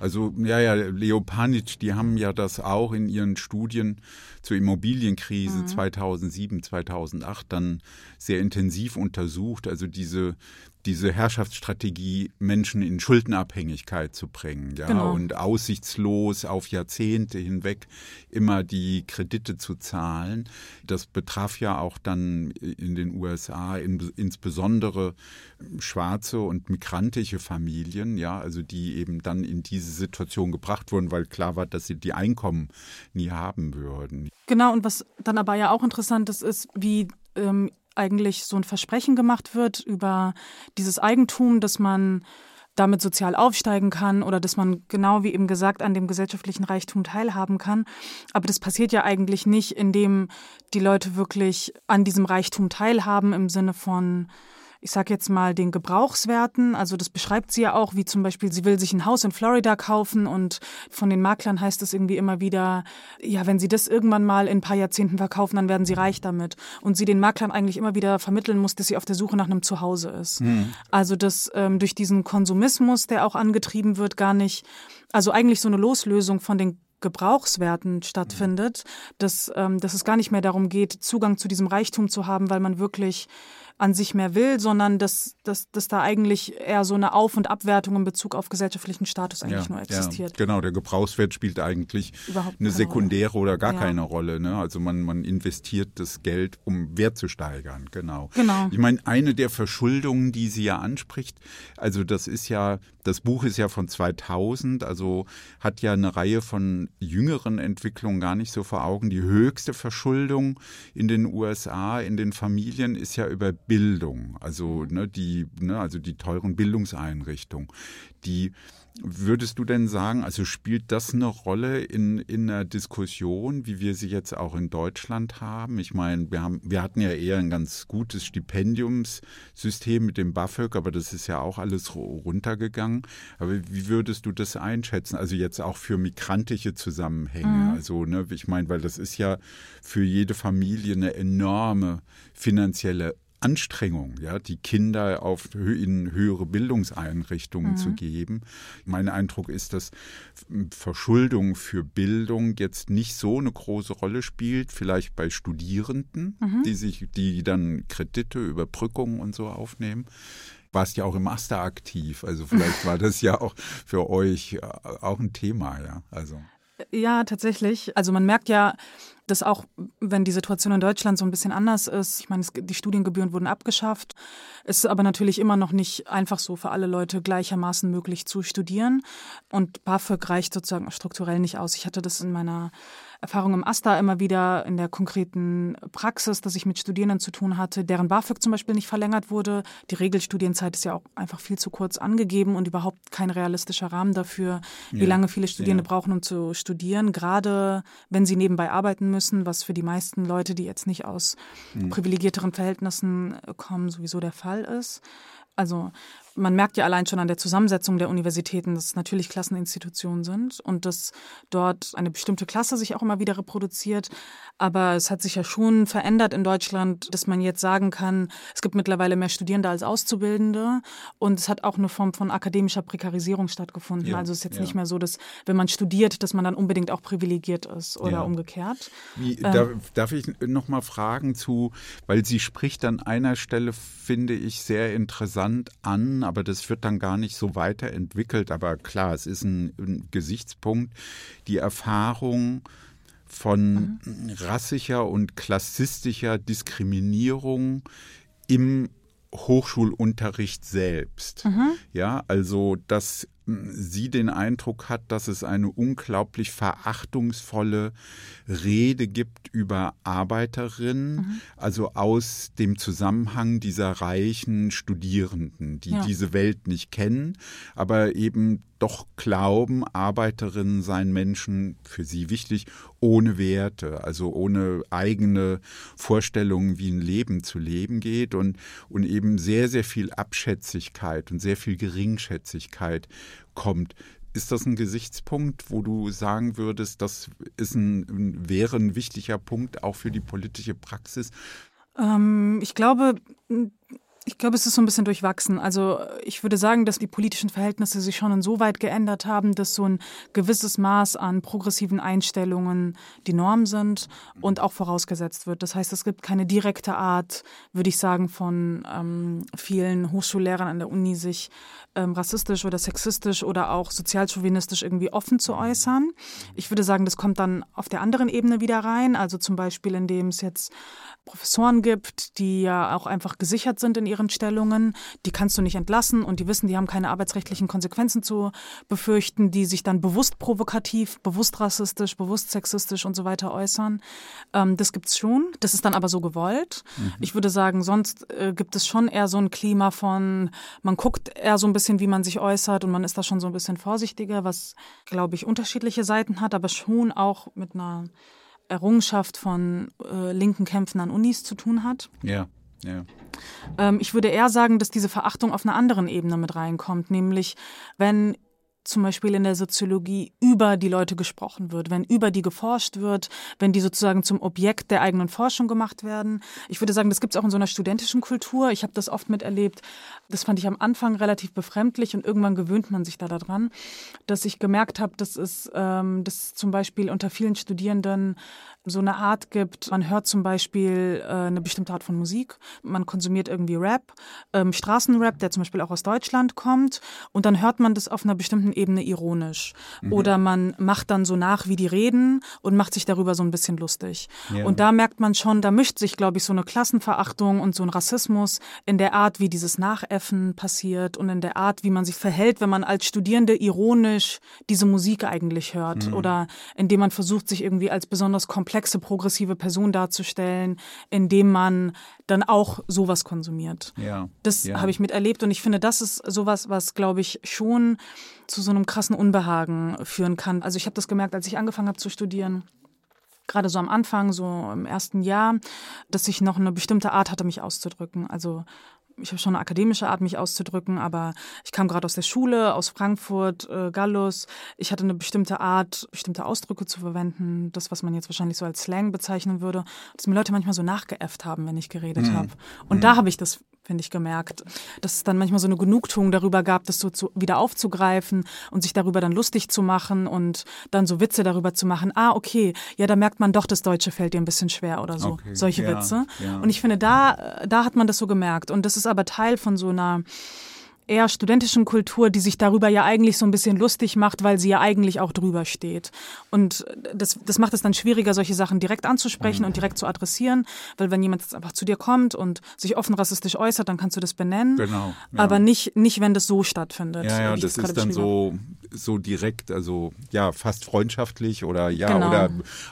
Also ja, ja, Leopanitsch, die haben ja das auch in ihren Studien zur Immobilienkrise mhm. 2007, 2008 dann sehr intensiv untersucht. Also diese diese Herrschaftsstrategie, Menschen in Schuldenabhängigkeit zu bringen, ja, genau. und aussichtslos auf Jahrzehnte hinweg immer die Kredite zu zahlen. Das betraf ja auch dann in den USA in, insbesondere schwarze und migrantische Familien, ja, also die eben dann in diese Situation gebracht wurden, weil klar war, dass sie die Einkommen nie haben würden. Genau, und was dann aber ja auch interessant ist, ist, wie ähm, eigentlich so ein Versprechen gemacht wird über dieses Eigentum, dass man damit sozial aufsteigen kann oder dass man genau wie eben gesagt an dem gesellschaftlichen Reichtum teilhaben kann. Aber das passiert ja eigentlich nicht, indem die Leute wirklich an diesem Reichtum teilhaben im Sinne von ich sage jetzt mal, den Gebrauchswerten. Also das beschreibt sie ja auch, wie zum Beispiel, sie will sich ein Haus in Florida kaufen und von den Maklern heißt es irgendwie immer wieder, ja, wenn sie das irgendwann mal in ein paar Jahrzehnten verkaufen, dann werden sie reich damit. Und sie den Maklern eigentlich immer wieder vermitteln muss, dass sie auf der Suche nach einem Zuhause ist. Mhm. Also dass ähm, durch diesen Konsumismus, der auch angetrieben wird, gar nicht, also eigentlich so eine Loslösung von den Gebrauchswerten stattfindet, dass, ähm, dass es gar nicht mehr darum geht, Zugang zu diesem Reichtum zu haben, weil man wirklich an sich mehr will, sondern dass, dass, dass da eigentlich eher so eine Auf- und Abwertung in Bezug auf gesellschaftlichen Status eigentlich ja, nur existiert. Ja, genau, der Gebrauchswert spielt eigentlich Überhaupt eine sekundäre oder gar Ja. keine Rolle. Ne? Also man, man investiert das Geld, um Wert zu steigern, genau. Genau. Ich meine, eine der Verschuldungen, die sie ja anspricht, also das ist ja, das Buch ist ja von 2000, also hat ja eine Reihe von jüngeren Entwicklungen gar nicht so vor Augen. Die höchste Verschuldung in den USA, in den Familien, ist ja über Bildung, also ne, die, ne, also die teuren Bildungseinrichtungen. Die Würdest du denn sagen, also spielt das eine Rolle in, in einer Diskussion, wie wir sie jetzt auch in Deutschland haben? Ich meine, wir, haben, wir hatten ja eher ein ganz gutes Stipendiumssystem mit dem BAföG, aber das ist ja auch alles ru- runtergegangen. Aber wie würdest du das einschätzen? Also jetzt auch für migrantische Zusammenhänge. Also, ne, ich meine, weil das ist ja für jede Familie eine enorme finanzielle Anstrengung, ja, die Kinder auf in höhere Bildungseinrichtungen zu geben. Mein Eindruck ist, dass Verschuldung für Bildung jetzt nicht so eine große Rolle spielt, vielleicht bei Studierenden, die sich, die dann Kredite, Überbrückungen und so aufnehmen. Warst ja auch im Master aktiv, also vielleicht war das ja auch für euch äh, auch ein Thema, ja. Also Ja, tatsächlich. Also man merkt ja, dass auch, wenn die Situation in Deutschland so ein bisschen anders ist, ich meine, es, die Studiengebühren wurden abgeschafft, es ist aber natürlich immer noch nicht einfach so für alle Leute gleichermaßen möglich zu studieren. Und BAföG reicht sozusagen strukturell nicht aus. Ich hatte das in meiner Erfahrung im AStA immer wieder in der konkreten Praxis, dass ich mit Studierenden zu tun hatte, deren BAföG zum Beispiel nicht verlängert wurde. Die Regelstudienzeit ist ja auch einfach viel zu kurz angegeben und überhaupt kein realistischer Rahmen dafür, wie Ja, lange viele Studierende ja. brauchen, um zu studieren, gerade wenn sie nebenbei arbeiten müssen, was für die meisten Leute, die jetzt nicht aus Hm. privilegierteren Verhältnissen kommen, sowieso der Fall ist. Also man merkt ja allein schon an der Zusammensetzung der Universitäten, dass es natürlich Klasseninstitutionen sind und dass dort eine bestimmte Klasse sich auch immer wieder reproduziert. Aber es hat sich ja schon verändert in Deutschland, dass man jetzt sagen kann, es gibt mittlerweile mehr Studierende als Auszubildende und es hat auch eine Form von akademischer Prekarisierung stattgefunden. Ja, also es ist jetzt ja. nicht mehr so, dass wenn man studiert, dass man dann unbedingt auch privilegiert ist oder Ja. umgekehrt. Wie, Ähm. darf, darf ich noch mal fragen zu, weil sie spricht an einer Stelle, finde ich, sehr interessant an, aber das wird dann gar nicht so weiterentwickelt. Aber klar, es ist ein, ein Gesichtspunkt, die Erfahrung von rassischer und klassistischer Diskriminierung im Hochschulunterricht selbst. Ja, also dass mh, sie den Eindruck hat, dass es eine unglaublich verachtungsvolle Rede gibt über Arbeiterinnen, also aus dem Zusammenhang dieser reichen Studierenden, die Ja. diese Welt nicht kennen, aber eben doch glauben, Arbeiterinnen seien Menschen für sie wichtig, ohne Werte, also ohne eigene Vorstellungen, wie ein Leben zu leben geht und, und eben sehr, sehr viel Abschätzigkeit und sehr viel Geringschätzigkeit kommt. Ist das ein Gesichtspunkt, wo du sagen würdest, das ist ein, wäre ein wichtiger Punkt auch für die politische Praxis? Ähm, ich glaube, ich glaube, es ist so ein bisschen durchwachsen. Also ich würde sagen, dass die politischen Verhältnisse sich schon insoweit geändert haben, dass so ein gewisses Maß an progressiven Einstellungen die Norm sind und auch vorausgesetzt wird. Das heißt, es gibt keine direkte Art, würde ich sagen, von ähm, vielen Hochschullehrern an der Uni sich ähm, rassistisch oder sexistisch oder auch sozialchauvinistisch irgendwie offen zu äußern. Ich würde sagen, das kommt dann auf der anderen Ebene wieder rein. Also zum Beispiel, indem es jetzt Professoren gibt, die ja auch einfach gesichert sind in ihren Stellungen. Die kannst du nicht entlassen und die wissen, die haben keine arbeitsrechtlichen Konsequenzen zu befürchten, die sich dann bewusst provokativ, bewusst rassistisch, bewusst sexistisch und so weiter äußern. Ähm, das gibt's schon. Das ist dann aber so gewollt. Ich würde sagen, sonst äh, gibt es schon eher so ein Klima von, man guckt eher so ein bisschen, wie man sich äußert und man ist da schon so ein bisschen vorsichtiger, was, glaube ich, unterschiedliche Seiten hat, aber schon auch mit einer Errungenschaft von äh, linken Kämpfen an Unis zu tun hat. Ja, ja. Ähm, ich würde eher sagen, dass diese Verachtung auf einer anderen Ebene mit reinkommt, nämlich wenn zum Beispiel in der Soziologie über die Leute gesprochen wird, wenn über die geforscht wird, wenn die sozusagen zum Objekt der eigenen Forschung gemacht werden. Ich würde sagen, das gibt es auch in so einer studentischen Kultur. Ich habe das oft miterlebt. Das fand ich am Anfang relativ befremdlich und irgendwann gewöhnt man sich da daran, dass ich gemerkt habe, dass es, ähm, dass zum Beispiel unter vielen Studierenden so eine Art gibt. Man hört zum Beispiel äh, eine bestimmte Art von Musik, man konsumiert irgendwie Rap, ähm, Straßenrap, der zum Beispiel auch aus Deutschland kommt, und dann hört man das auf einer bestimmten Ebene ironisch. Mhm. Oder man macht dann so nach, wie die reden und macht sich darüber so ein bisschen lustig. Ja. Und da merkt man schon, da mischt sich, glaube ich, so eine Klassenverachtung und so ein Rassismus in der Art, wie dieses Nachäffen passiert und in der Art, wie man sich verhält, wenn man als Studierende ironisch diese Musik eigentlich hört mhm. oder indem man versucht, sich irgendwie als besonders komplexe, progressive Person darzustellen, indem man dann auch sowas konsumiert. Ja. Das ja. habe ich miterlebt und ich finde, das ist sowas, was, glaube ich, schon zu so einem krassen Unbehagen führen kann. Also ich habe das gemerkt, als ich angefangen habe zu studieren gerade so am Anfang, so im ersten Jahr, dass ich noch eine bestimmte Art hatte, mich auszudrücken. Also ich habe schon eine akademische Art, mich auszudrücken, aber ich kam gerade aus der Schule, aus Frankfurt, äh, Gallus. Ich hatte eine bestimmte Art, bestimmte Ausdrücke zu verwenden, das, was man jetzt wahrscheinlich so als Slang bezeichnen würde, dass mir Leute manchmal so nachgeäfft haben, wenn ich geredet mhm. habe. Und mhm. da habe ich das finde ich, gemerkt, dass es dann manchmal so eine Genugtuung darüber gab, das so zu, wieder aufzugreifen und sich darüber dann lustig zu machen und dann so Witze darüber zu machen. Ah, okay, ja, da merkt man doch, das Deutsche fällt dir ein bisschen schwer oder so. Okay. Solche ja, Witze. Ja. Und ich finde, da, da hat man das so gemerkt. Und das ist aber Teil von so einer eher studentischen Kultur, die sich darüber ja eigentlich so ein bisschen lustig macht, weil sie ja eigentlich auch drüber steht. Und das, das macht es dann schwieriger, solche Sachen direkt anzusprechen mhm. und direkt zu adressieren, weil wenn jemand jetzt einfach zu dir kommt und sich offen rassistisch äußert, dann kannst du das benennen. Genau. Ja. Aber nicht, nicht, wenn das so stattfindet. Ja, ja, das ist dann so, so direkt, also ja, fast freundschaftlich oder ja, genau. oder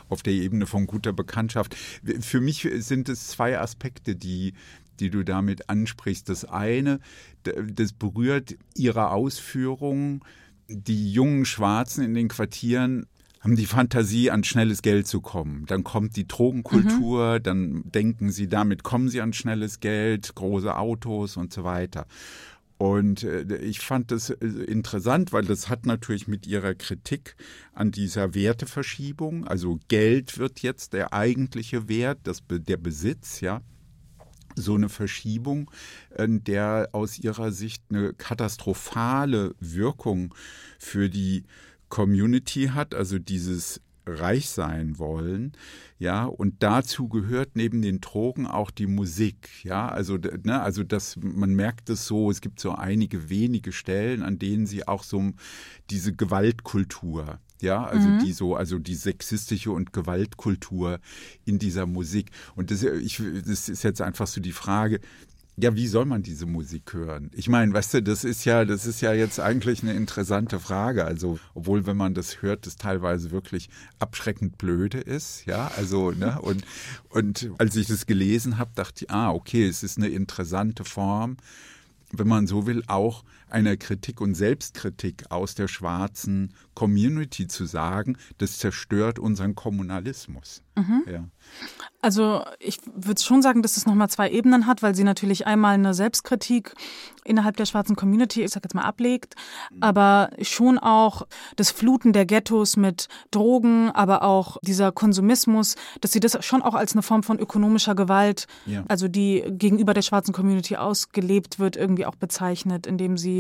auf der Ebene von guter Bekanntschaft. Für mich sind es zwei Aspekte, die, die du damit ansprichst. Das eine, das berührt ihre Ausführungen. Die jungen Schwarzen in den Quartieren haben die Fantasie, an schnelles Geld zu kommen. Dann kommt die Drogenkultur, mhm. dann denken sie, damit kommen sie an schnelles Geld, große Autos und so weiter. Und äh, ich fand das äh, interessant, weil das hat natürlich mit ihrer Kritik an dieser Werteverschiebung, also Geld wird jetzt der eigentliche Wert, das, der Besitz, ja, so eine Verschiebung, äh, der aus ihrer Sicht eine katastrophale Wirkung für die Community hat, also dieses reich sein wollen, ja, und dazu gehört neben den Drogen auch die Musik, ja, also, ne, also das, man merkt es so, es gibt so einige wenige Stellen, an denen sie auch so diese Gewaltkultur ja, also mhm. die so, also die sexistische und Gewaltkultur in dieser Musik. Und das, ich, das ist jetzt einfach so die Frage, ja, wie soll man diese Musik hören? Ich meine, weißt du, das ist ja, das ist ja jetzt eigentlich eine interessante Frage. Also, obwohl, wenn man das hört, das teilweise wirklich abschreckend blöde ist, ja, also, ne, und, und als ich das gelesen habe, dachte ich, ah, okay, es ist eine interessante Form, wenn man so will, auch einer Kritik und Selbstkritik aus der schwarzen Community zu sagen, das zerstört unseren Kommunalismus. Mhm. Ja. Also ich würde schon sagen, dass es nochmal zwei Ebenen hat, weil sie natürlich einmal eine Selbstkritik innerhalb der schwarzen Community, ich sag jetzt mal, ablegt, aber schon auch das Fluten der Ghettos mit Drogen, aber auch dieser Konsumismus, dass sie das schon auch als eine Form von ökonomischer Gewalt, ja. also die gegenüber der schwarzen Community ausgelebt wird, irgendwie auch bezeichnet, indem sie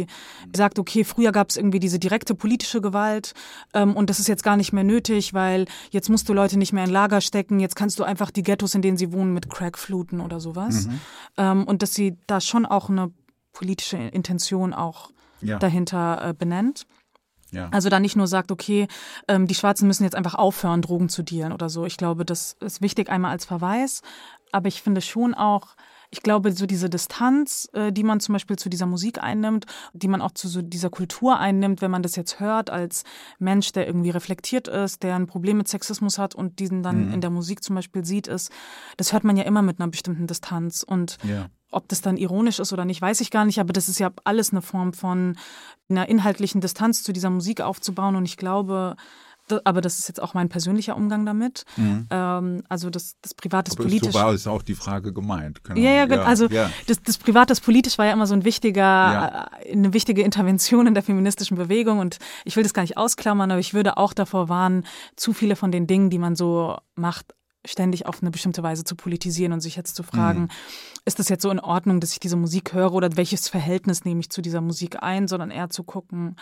sagt, okay, früher gab es irgendwie diese direkte politische Gewalt ähm, und das ist jetzt gar nicht mehr nötig, weil jetzt musst du Leute nicht mehr in Lager stecken, jetzt kannst du einfach die Ghettos, in denen sie wohnen, mit Crack fluten oder sowas. Mhm. Ähm, und dass sie da schon auch eine politische Intention auch ja. dahinter äh, benennt. Ja. Also da nicht nur sagt, okay, ähm, die Schwarzen müssen jetzt einfach aufhören, Drogen zu dealen oder so. Ich glaube, das ist wichtig einmal als Verweis. Aber ich finde schon auch, ich glaube, so diese Distanz, äh, die man zum Beispiel zu dieser Musik einnimmt, die man auch zu so dieser Kultur einnimmt, wenn man das jetzt hört als Mensch, der irgendwie reflektiert ist, der ein Problem mit Sexismus hat und diesen dann mhm. in der Musik zum Beispiel sieht, ist, das hört man ja immer mit einer bestimmten Distanz. Und ja. ob das dann ironisch ist oder nicht, weiß ich gar nicht, aber das ist ja alles eine Form von einer inhaltlichen Distanz zu dieser Musik aufzubauen. Und ich glaube, aber das ist jetzt auch mein persönlicher Umgang damit. Mhm. Ähm, also das, das Privat ist politisch. So war es auch die Frage gemeint. Genau. Ja, ja, ja, also ja. Das, das Privat ist politisch war ja immer so ein wichtiger, ja. Äh, eine wichtige Intervention in der feministischen Bewegung und ich will das gar nicht ausklammern, aber ich würde auch davor warnen, zu viele von den Dingen, die man so macht, ständig auf eine bestimmte Weise zu politisieren und sich jetzt zu fragen, mhm. ist das jetzt so in Ordnung, dass ich diese Musik höre oder welches Verhältnis nehme ich zu dieser Musik ein, sondern eher zu gucken,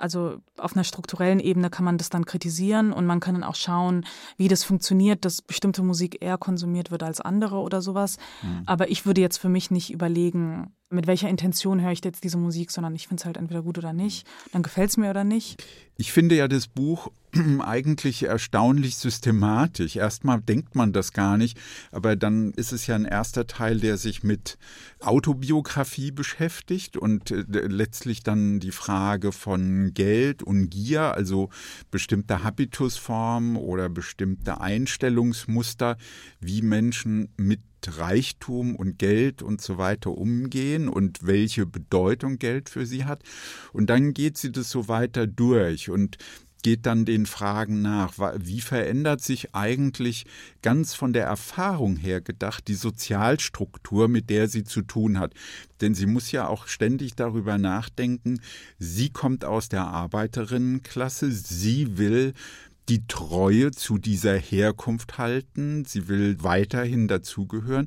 also auf einer strukturellen Ebene kann man das dann kritisieren und man kann dann auch schauen, wie das funktioniert, dass bestimmte Musik eher konsumiert wird als andere oder sowas. Mhm. Aber ich würde jetzt für mich nicht überlegen, mit welcher Intention höre ich jetzt diese Musik, sondern ich finde es halt entweder gut oder nicht. Dann gefällt es mir oder nicht. Ich finde ja das Buch eigentlich erstaunlich systematisch. Erstmal denkt man das gar nicht, aber dann ist es ja ein erster Teil, der sich mit Autobiografie beschäftigt und äh, letztlich dann die Frage von Geld und Gier, also bestimmte Habitusformen oder bestimmte Einstellungsmuster, wie Menschen mit Reichtum und Geld und so weiter umgehen und welche Bedeutung Geld für sie hat. Und dann geht sie das so weiter durch und geht dann den Fragen nach, wie verändert sich eigentlich ganz von der Erfahrung her gedacht die Sozialstruktur, mit der sie zu tun hat. Denn sie muss ja auch ständig darüber nachdenken, sie kommt aus der Arbeiterinnenklasse, sie will die Treue zu dieser Herkunft halten, sie will weiterhin dazugehören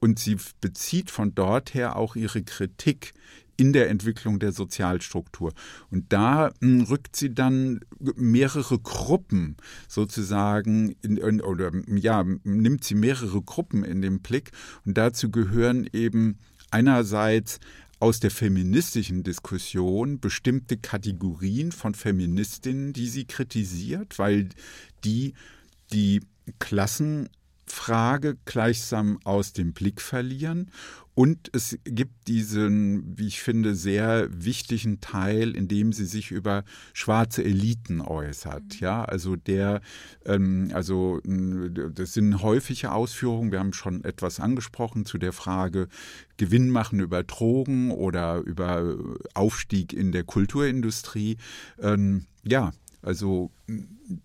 und sie bezieht von dort her auch ihre Kritik in der Entwicklung der Sozialstruktur. Und da hm, rückt sie dann mehrere Gruppen sozusagen in, in, oder ja, nimmt sie mehrere Gruppen in den Blick und dazu gehören eben einerseits aus der feministischen Diskussion bestimmte Kategorien von Feministinnen, die sie kritisiert, weil die die Klassenfrage gleichsam aus dem Blick verlieren und es gibt diesen, wie ich finde, sehr wichtigen Teil, in dem sie sich über schwarze Eliten äußert. Mhm. Ja, also der, ähm, also das sind häufige Ausführungen. Wir haben schon etwas angesprochen zu der Frage Gewinn machen über Drogen oder über Aufstieg in der Kulturindustrie. Ähm, ja, also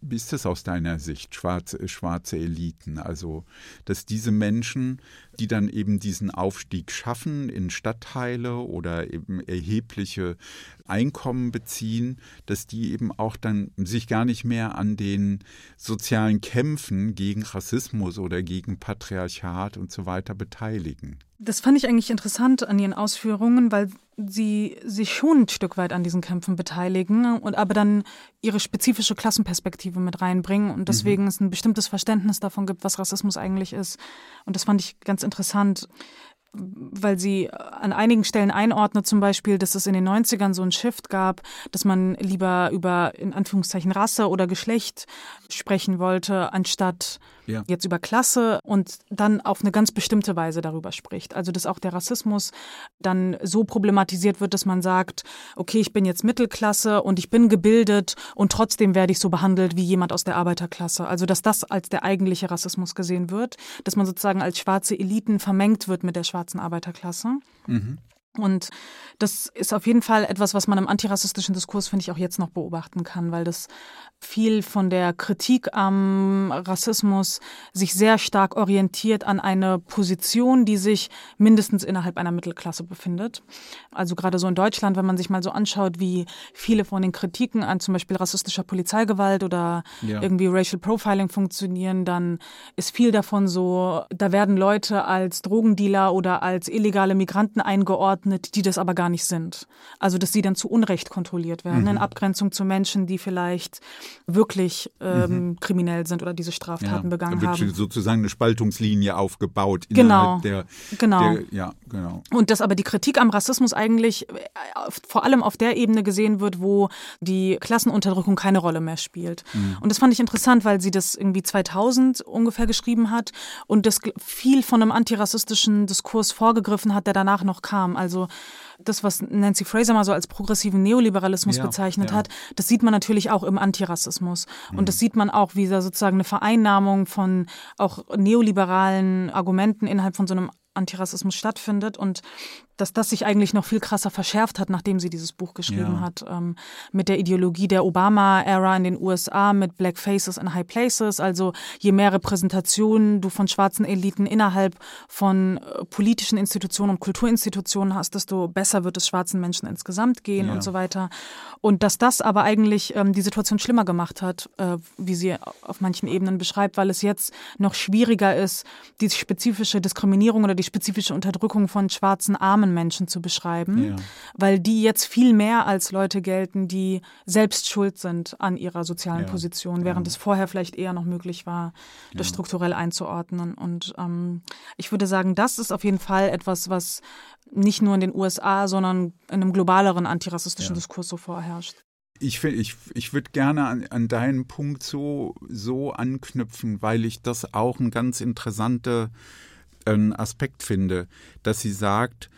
wie ist das aus deiner Sicht, schwarze, schwarze Eliten? Also, dass diese Menschen, die dann eben diesen Aufstieg schaffen in Stadtteile oder eben erhebliche Einkommen beziehen, dass die eben auch dann sich gar nicht mehr an den sozialen Kämpfen gegen Rassismus oder gegen Patriarchat und so weiter beteiligen. Das fand ich eigentlich interessant an Ihren Ausführungen, weil Sie sich schon ein Stück weit an diesen Kämpfen beteiligen und aber dann Ihre spezifische Klassenperspektive mit reinbringen und deswegen mhm. es ein bestimmtes Verständnis davon gibt, was Rassismus eigentlich ist. Und das fand ich ganz interessant weil sie an einigen Stellen einordnet, zum Beispiel, dass es in den 90ern so ein Shift gab, dass man lieber über in Anführungszeichen Rasse oder Geschlecht sprechen wollte, anstatt ja. jetzt über Klasse und dann auf eine ganz bestimmte Weise darüber spricht. Also dass auch der Rassismus dann so problematisiert wird, dass man sagt, okay, ich bin jetzt Mittelklasse und ich bin gebildet und trotzdem werde ich so behandelt wie jemand aus der Arbeiterklasse. Also dass das als der eigentliche Rassismus gesehen wird, dass man sozusagen als schwarze Eliten vermengt wird mit der schwarzen Arbeiterklasse. Mhm. Und das ist auf jeden Fall etwas, was man im antirassistischen Diskurs, finde ich, auch jetzt noch beobachten kann, weil das viel von der Kritik am Rassismus sich sehr stark orientiert an eine Position, die sich mindestens innerhalb einer Mittelklasse befindet. Also gerade so in Deutschland, wenn man sich mal so anschaut, wie viele von den Kritiken an zum Beispiel rassistischer Polizeigewalt oder ja. irgendwie Racial Profiling funktionieren, dann ist viel davon so, da werden Leute als Drogendealer oder als illegale Migranten eingeordnet, die das aber gar nicht sind. Also dass sie dann zu Unrecht kontrolliert werden, mhm. in Abgrenzung zu Menschen, die vielleicht wirklich ähm, mhm. kriminell sind oder diese Straftaten ja, begangen da wird haben. sozusagen eine Spaltungslinie aufgebaut. Genau. Der, genau. Der, ja, genau. Und dass aber die Kritik am Rassismus eigentlich äh, vor allem auf der Ebene gesehen wird, wo die Klassenunterdrückung keine Rolle mehr spielt. Mhm. Und das fand ich interessant, weil sie das irgendwie 2000 ungefähr geschrieben hat und das viel von einem antirassistischen Diskurs vorgegriffen hat, der danach noch kam. Also das, was Nancy Fraser mal so als progressiven Neoliberalismus ja, bezeichnet ja. hat, das sieht man natürlich auch im Antirassismus. Mhm. Und das sieht man auch, wie da sozusagen eine Vereinnahmung von auch neoliberalen Argumenten innerhalb von so einem Antirassismus stattfindet und dass das sich eigentlich noch viel krasser verschärft hat, nachdem sie dieses Buch geschrieben ja. hat, ähm, mit der Ideologie der Obama-Ära in den USA, mit Black Faces in High Places. Also je mehr Repräsentationen du von schwarzen Eliten innerhalb von äh, politischen Institutionen und Kulturinstitutionen hast, desto besser wird es schwarzen Menschen insgesamt gehen ja. und so weiter. Und dass das aber eigentlich ähm, die Situation schlimmer gemacht hat, äh, wie sie auf manchen Ebenen beschreibt, weil es jetzt noch schwieriger ist, die spezifische Diskriminierung oder die spezifische Unterdrückung von schwarzen Armen armen Menschen zu beschreiben, ja. weil die jetzt viel mehr als Leute gelten, die selbst schuld sind an ihrer sozialen ja. Position, während ja. es vorher vielleicht eher noch möglich war, das strukturell einzuordnen. Und ähm, ich würde sagen, das ist auf jeden Fall etwas, was nicht nur in den USA, sondern in einem globaleren antirassistischen Diskurs so vorherrscht. Ich, ich, ich würde gerne an, an deinen Punkt so, so anknüpfen, weil ich das auch ein ganz interessanter äh, Aspekt finde, dass sie sagt,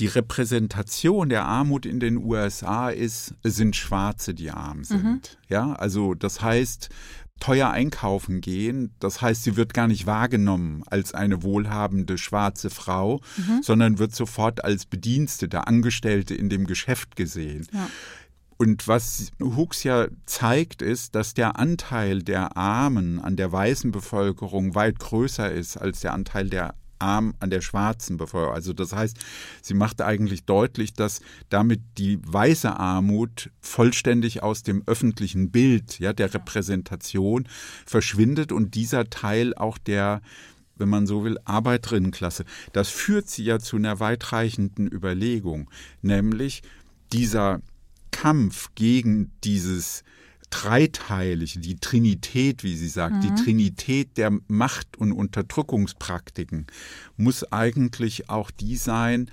die Repräsentation der Armut in den USA ist, es sind Schwarze, die arm sind. Mhm. Ja, also das heißt, teuer einkaufen gehen, das heißt, sie wird gar nicht wahrgenommen als eine wohlhabende schwarze Frau, mhm. sondern wird sofort als Bedienstete, Angestellte in dem Geschäft gesehen. Ja. Und was Hooks ja zeigt, ist, dass der Anteil der Armen an der weißen Bevölkerung weit größer ist als der Anteil der Arm an der schwarzen Bevölkerung. Also das heißt, sie macht eigentlich deutlich, dass damit die weiße Armut vollständig aus dem öffentlichen Bild, ja, der Repräsentation verschwindet und dieser Teil auch der wenn man so will, Arbeiterinnenklasse. Das führt sie ja zu einer weitreichenden Überlegung, nämlich dieser Kampf gegen dieses dreiteilige, die Trinität, wie sie sagt, mhm. die Trinität der Macht- und Unterdrückungspraktiken muss eigentlich auch die sein,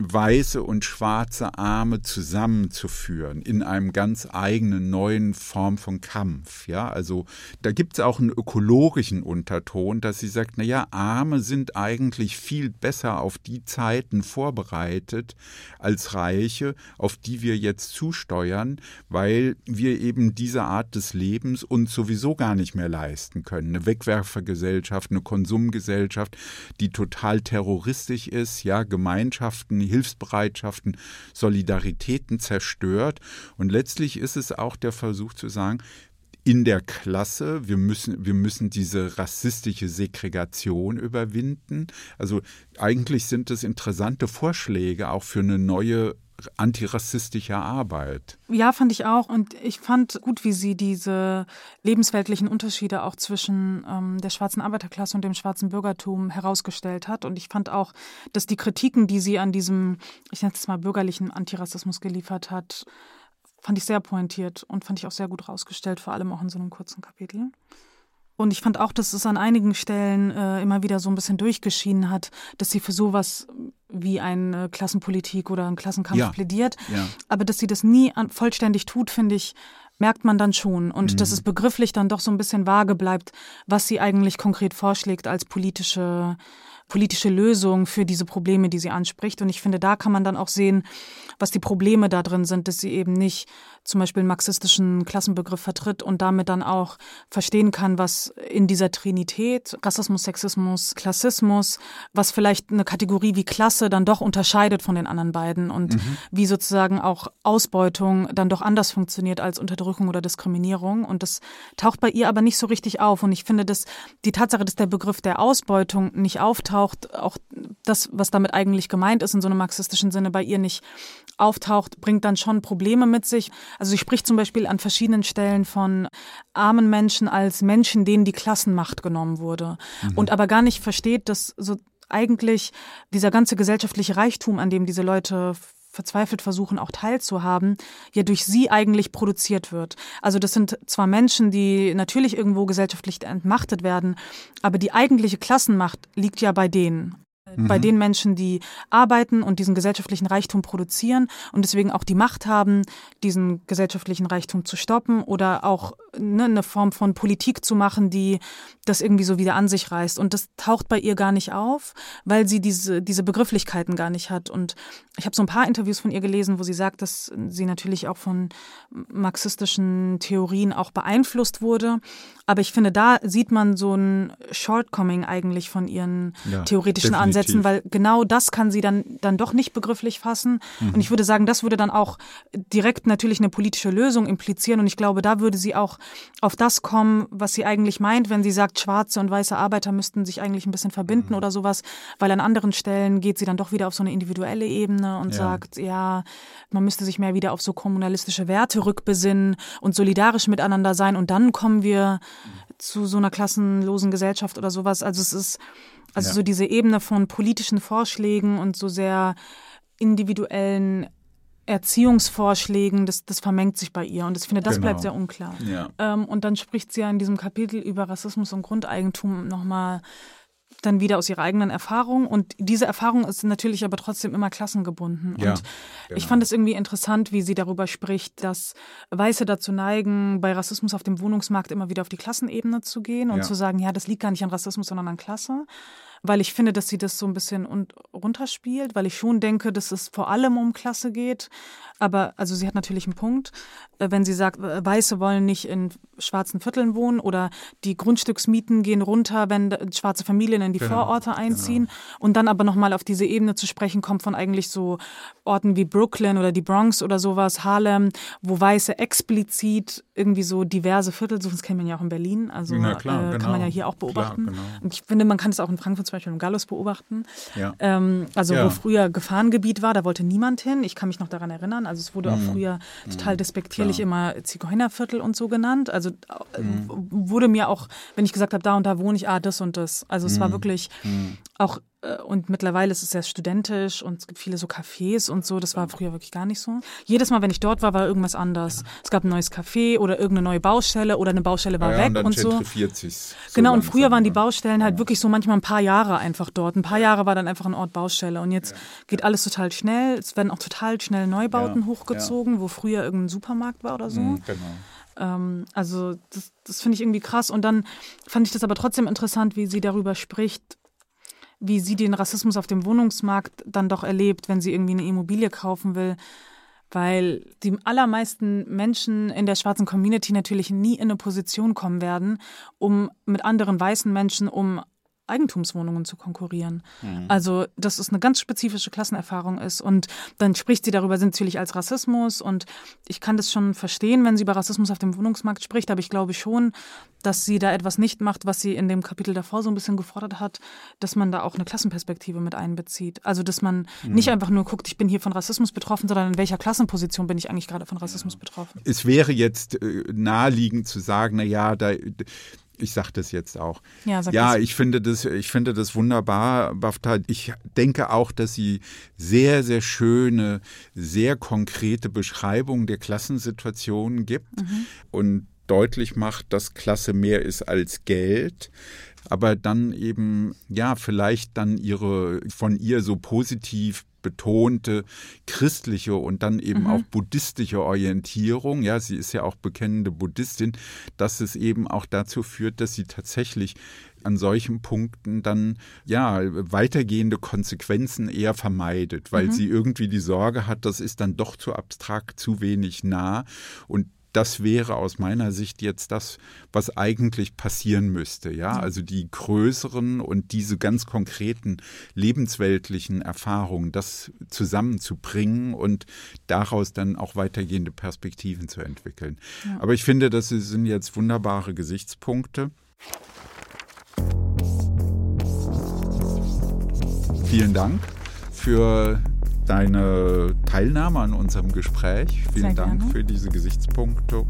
weiße und schwarze Arme zusammenzuführen in einem ganz eigenen neuen Form von Kampf. Ja, also da gibt es auch einen ökologischen Unterton, dass sie sagt, na ja, Arme sind eigentlich viel besser auf die Zeiten vorbereitet als Reiche, auf die wir jetzt zusteuern, weil wir eben diese Art des Lebens uns sowieso gar nicht mehr leisten können. Eine Wegwerfergesellschaft, eine Konsumgesellschaft, die total terroristisch ist, ja, Gemeinschaften Hilfsbereitschaften, Solidaritäten zerstört. Und letztlich ist es auch der Versuch zu sagen, in der Klasse, wir müssen, wir müssen diese rassistische Segregation überwinden. Also eigentlich sind es interessante Vorschläge auch für eine neue antirassistischer Arbeit. Ja, fand ich auch. Und ich fand gut, wie sie diese lebensweltlichen Unterschiede auch zwischen ähm, der schwarzen Arbeiterklasse und dem schwarzen Bürgertum herausgestellt hat. Und ich fand auch, dass die Kritiken, die sie an diesem, ich nenne es mal bürgerlichen Antirassismus geliefert hat, fand ich sehr pointiert und fand ich auch sehr gut rausgestellt, vor allem auch in so einem kurzen Kapitel. Und ich fand auch, dass es an einigen Stellen äh, immer wieder so ein bisschen durchgeschienen hat, dass sie für sowas wie eine Klassenpolitik oder einen Klassenkampf ja. plädiert. Ja. Aber dass sie das nie an, vollständig tut, finde ich, merkt man dann schon. Und mhm. dass es begrifflich dann doch so ein bisschen vage bleibt, was sie eigentlich konkret vorschlägt als politische politische Lösung für diese Probleme, die sie anspricht. Und ich finde, da kann man dann auch sehen, was die Probleme da drin sind, dass sie eben nicht zum Beispiel einen marxistischen Klassenbegriff vertritt und damit dann auch verstehen kann, was in dieser Trinität, Rassismus, Sexismus, Klassismus, was vielleicht eine Kategorie wie Klasse dann doch unterscheidet von den anderen beiden und mhm. wie sozusagen auch Ausbeutung dann doch anders funktioniert als Unterdrückung oder Diskriminierung. Und das taucht bei ihr aber nicht so richtig auf. Und ich finde, dass die Tatsache, dass der Begriff der Ausbeutung nicht auftaucht, auftaucht, auch das, was damit eigentlich gemeint ist, in so einem marxistischen Sinne bei ihr nicht auftaucht, bringt dann schon Probleme mit sich. Also sie spricht zum Beispiel an verschiedenen Stellen von armen Menschen als Menschen, denen die Klassenmacht genommen wurde. Mhm. Und aber gar nicht versteht, dass so eigentlich dieser ganze gesellschaftliche Reichtum, an dem diese Leute verzweifelt versuchen, auch teilzuhaben, ja durch sie eigentlich produziert wird. Also das sind zwar Menschen, die natürlich irgendwo gesellschaftlich entmachtet werden, aber die eigentliche Klassenmacht liegt ja bei denen mhm. bei den Menschen, die arbeiten und diesen gesellschaftlichen Reichtum produzieren und deswegen auch die Macht haben, diesen gesellschaftlichen Reichtum zu stoppen oder auch ne, eine Form von Politik zu machen, die das irgendwie so wieder an sich reißt. Und das taucht bei ihr gar nicht auf, weil sie diese, diese Begrifflichkeiten gar nicht hat. Und ich habe so ein paar Interviews von ihr gelesen, wo sie sagt, dass sie natürlich auch von marxistischen Theorien auch beeinflusst wurde. Aber ich finde, da sieht man so ein Shortcoming eigentlich von ihren ja, theoretischen definitiv. Ansätzen, weil genau das kann sie dann, dann doch nicht begrifflich fassen. Mhm. Und ich würde sagen, das würde dann auch direkt natürlich eine politische Lösung implizieren. Und ich glaube, da würde sie auch auf das kommen, was sie eigentlich meint, wenn sie sagt, schwarze und weiße Arbeiter müssten sich eigentlich ein bisschen verbinden mhm. oder sowas, weil an anderen Stellen geht sie dann doch wieder auf so eine individuelle Ebene und ja. sagt, ja, man müsste sich mehr wieder auf so kommunalistische Werte rückbesinnen und solidarisch miteinander sein und dann kommen wir zu so einer klassenlosen Gesellschaft oder sowas. Also es ist also ja. so diese Ebene von politischen Vorschlägen und so sehr individuellen Erziehungsvorschlägen, das, das vermengt sich bei ihr und ich finde, das Genau. bleibt sehr unklar. Ja. Ähm, und dann spricht sie ja in diesem Kapitel über Rassismus und Grundeigentum nochmal dann wieder aus ihrer eigenen Erfahrung. Und diese Erfahrung ist natürlich aber trotzdem immer klassengebunden. Ja, und ich genau. fand es irgendwie interessant, wie sie darüber spricht, dass Weiße dazu neigen, bei Rassismus auf dem Wohnungsmarkt immer wieder auf die Klassenebene zu gehen und Ja. zu sagen, ja, das liegt gar nicht an Rassismus, sondern an Klasse. Weil ich finde, dass sie das so ein bisschen un runterspielt, weil ich schon denke, dass es vor allem um Klasse geht. Aber, also sie hat natürlich einen Punkt, äh, wenn sie sagt, äh, Weiße wollen nicht in schwarzen Vierteln wohnen oder die Grundstücksmieten gehen runter, wenn schwarze Familien in die Genau, Vororte einziehen. Und dann aber nochmal auf diese Ebene zu sprechen kommt von eigentlich so Orten wie Brooklyn oder die Bronx oder sowas, Harlem, wo Weiße explizit irgendwie so diverse Viertel suchen. Das kennt man ja auch in Berlin. Also Na klar, äh, genau. kann man ja hier auch Klar, beobachten. genau. Und ich finde, man kann es auch in Frankfurt zum Beispiel im Gallus beobachten. Ja. Ähm, also Ja. wo früher Gefahrengebiet war, da wollte niemand hin. Ich kann mich noch daran erinnern. Also es wurde auch Mhm. früher total despektierlich klar. immer Zigeunerviertel und so genannt. Also äh, Mhm. wurde mir auch, wenn ich gesagt habe, da und da wohne ich, ah, das und das. Also es war Mhm. wirklich auch, äh, und mittlerweile ist es sehr studentisch und es gibt viele so Cafés und so. Das war früher wirklich gar nicht so. Jedes Mal, wenn ich dort war, war irgendwas anders. Es gab ein neues Café oder irgendeine neue Baustelle oder eine Baustelle war ja, und weg dann und so. sich's so Genau, und früher waren die ne? Baustellen halt wirklich so manchmal ein paar Jahre einfach dort. Ein paar Jahre war dann einfach ein Ort Baustelle. Und jetzt geht alles total schnell. Es werden auch total schnell Neubauten Ja, hochgezogen, wo früher irgendein Supermarkt war oder so. Mhm, Genau. Ähm, also das, das finde ich irgendwie krass. Und dann fand ich das aber trotzdem interessant, wie sie darüber spricht, wie sie den Rassismus auf dem Wohnungsmarkt dann doch erlebt, wenn sie irgendwie eine Immobilie kaufen will. Weil die allermeisten Menschen in der schwarzen Community natürlich nie in eine Position kommen werden, um mit anderen weißen Menschen um Eigentumswohnungen zu konkurrieren. Also, dass es eine ganz spezifische Klassenerfahrung ist. Und dann spricht sie darüber natürlich als Rassismus. Und ich kann das schon verstehen, wenn sie über Rassismus auf dem Wohnungsmarkt spricht. Aber ich glaube schon, dass sie da etwas nicht macht, was sie in dem Kapitel davor so ein bisschen gefordert hat, dass man da auch eine Klassenperspektive mit einbezieht. Also, dass man nicht einfach nur guckt, ich bin hier von Rassismus betroffen, sondern in welcher Klassenposition bin ich eigentlich gerade von Rassismus betroffen. Es wäre jetzt äh, naheliegend zu sagen, na ja, da ich sage das jetzt auch. Ja, ja ich finde das, ich finde das wunderbar, Bafta. Ich denke auch, dass sie sehr, sehr schöne, sehr konkrete Beschreibungen der Klassensituation gibt Mhm. und deutlich macht, dass Klasse mehr ist als Geld. Aber dann eben, ja, vielleicht dann ihre von ihr so positiv betonte christliche und dann eben auch buddhistische Orientierung, ja, sie ist ja auch bekennende Buddhistin, dass es eben auch dazu führt, dass sie tatsächlich an solchen Punkten dann ja weitergehende Konsequenzen eher vermeidet, weil sie irgendwie die Sorge hat, das ist dann doch zu abstrakt, zu wenig nah. Und das wäre aus meiner Sicht jetzt das, was eigentlich passieren müsste. Ja, also die größeren und diese ganz konkreten lebensweltlichen Erfahrungen, das zusammenzubringen und daraus dann auch weitergehende Perspektiven zu entwickeln. Aber ich finde, das sind jetzt wunderbare Gesichtspunkte. Vielen Dank für deine Teilnahme an unserem Gespräch. Vielen Sehr Dank gerne. für diese Gesichtspunkte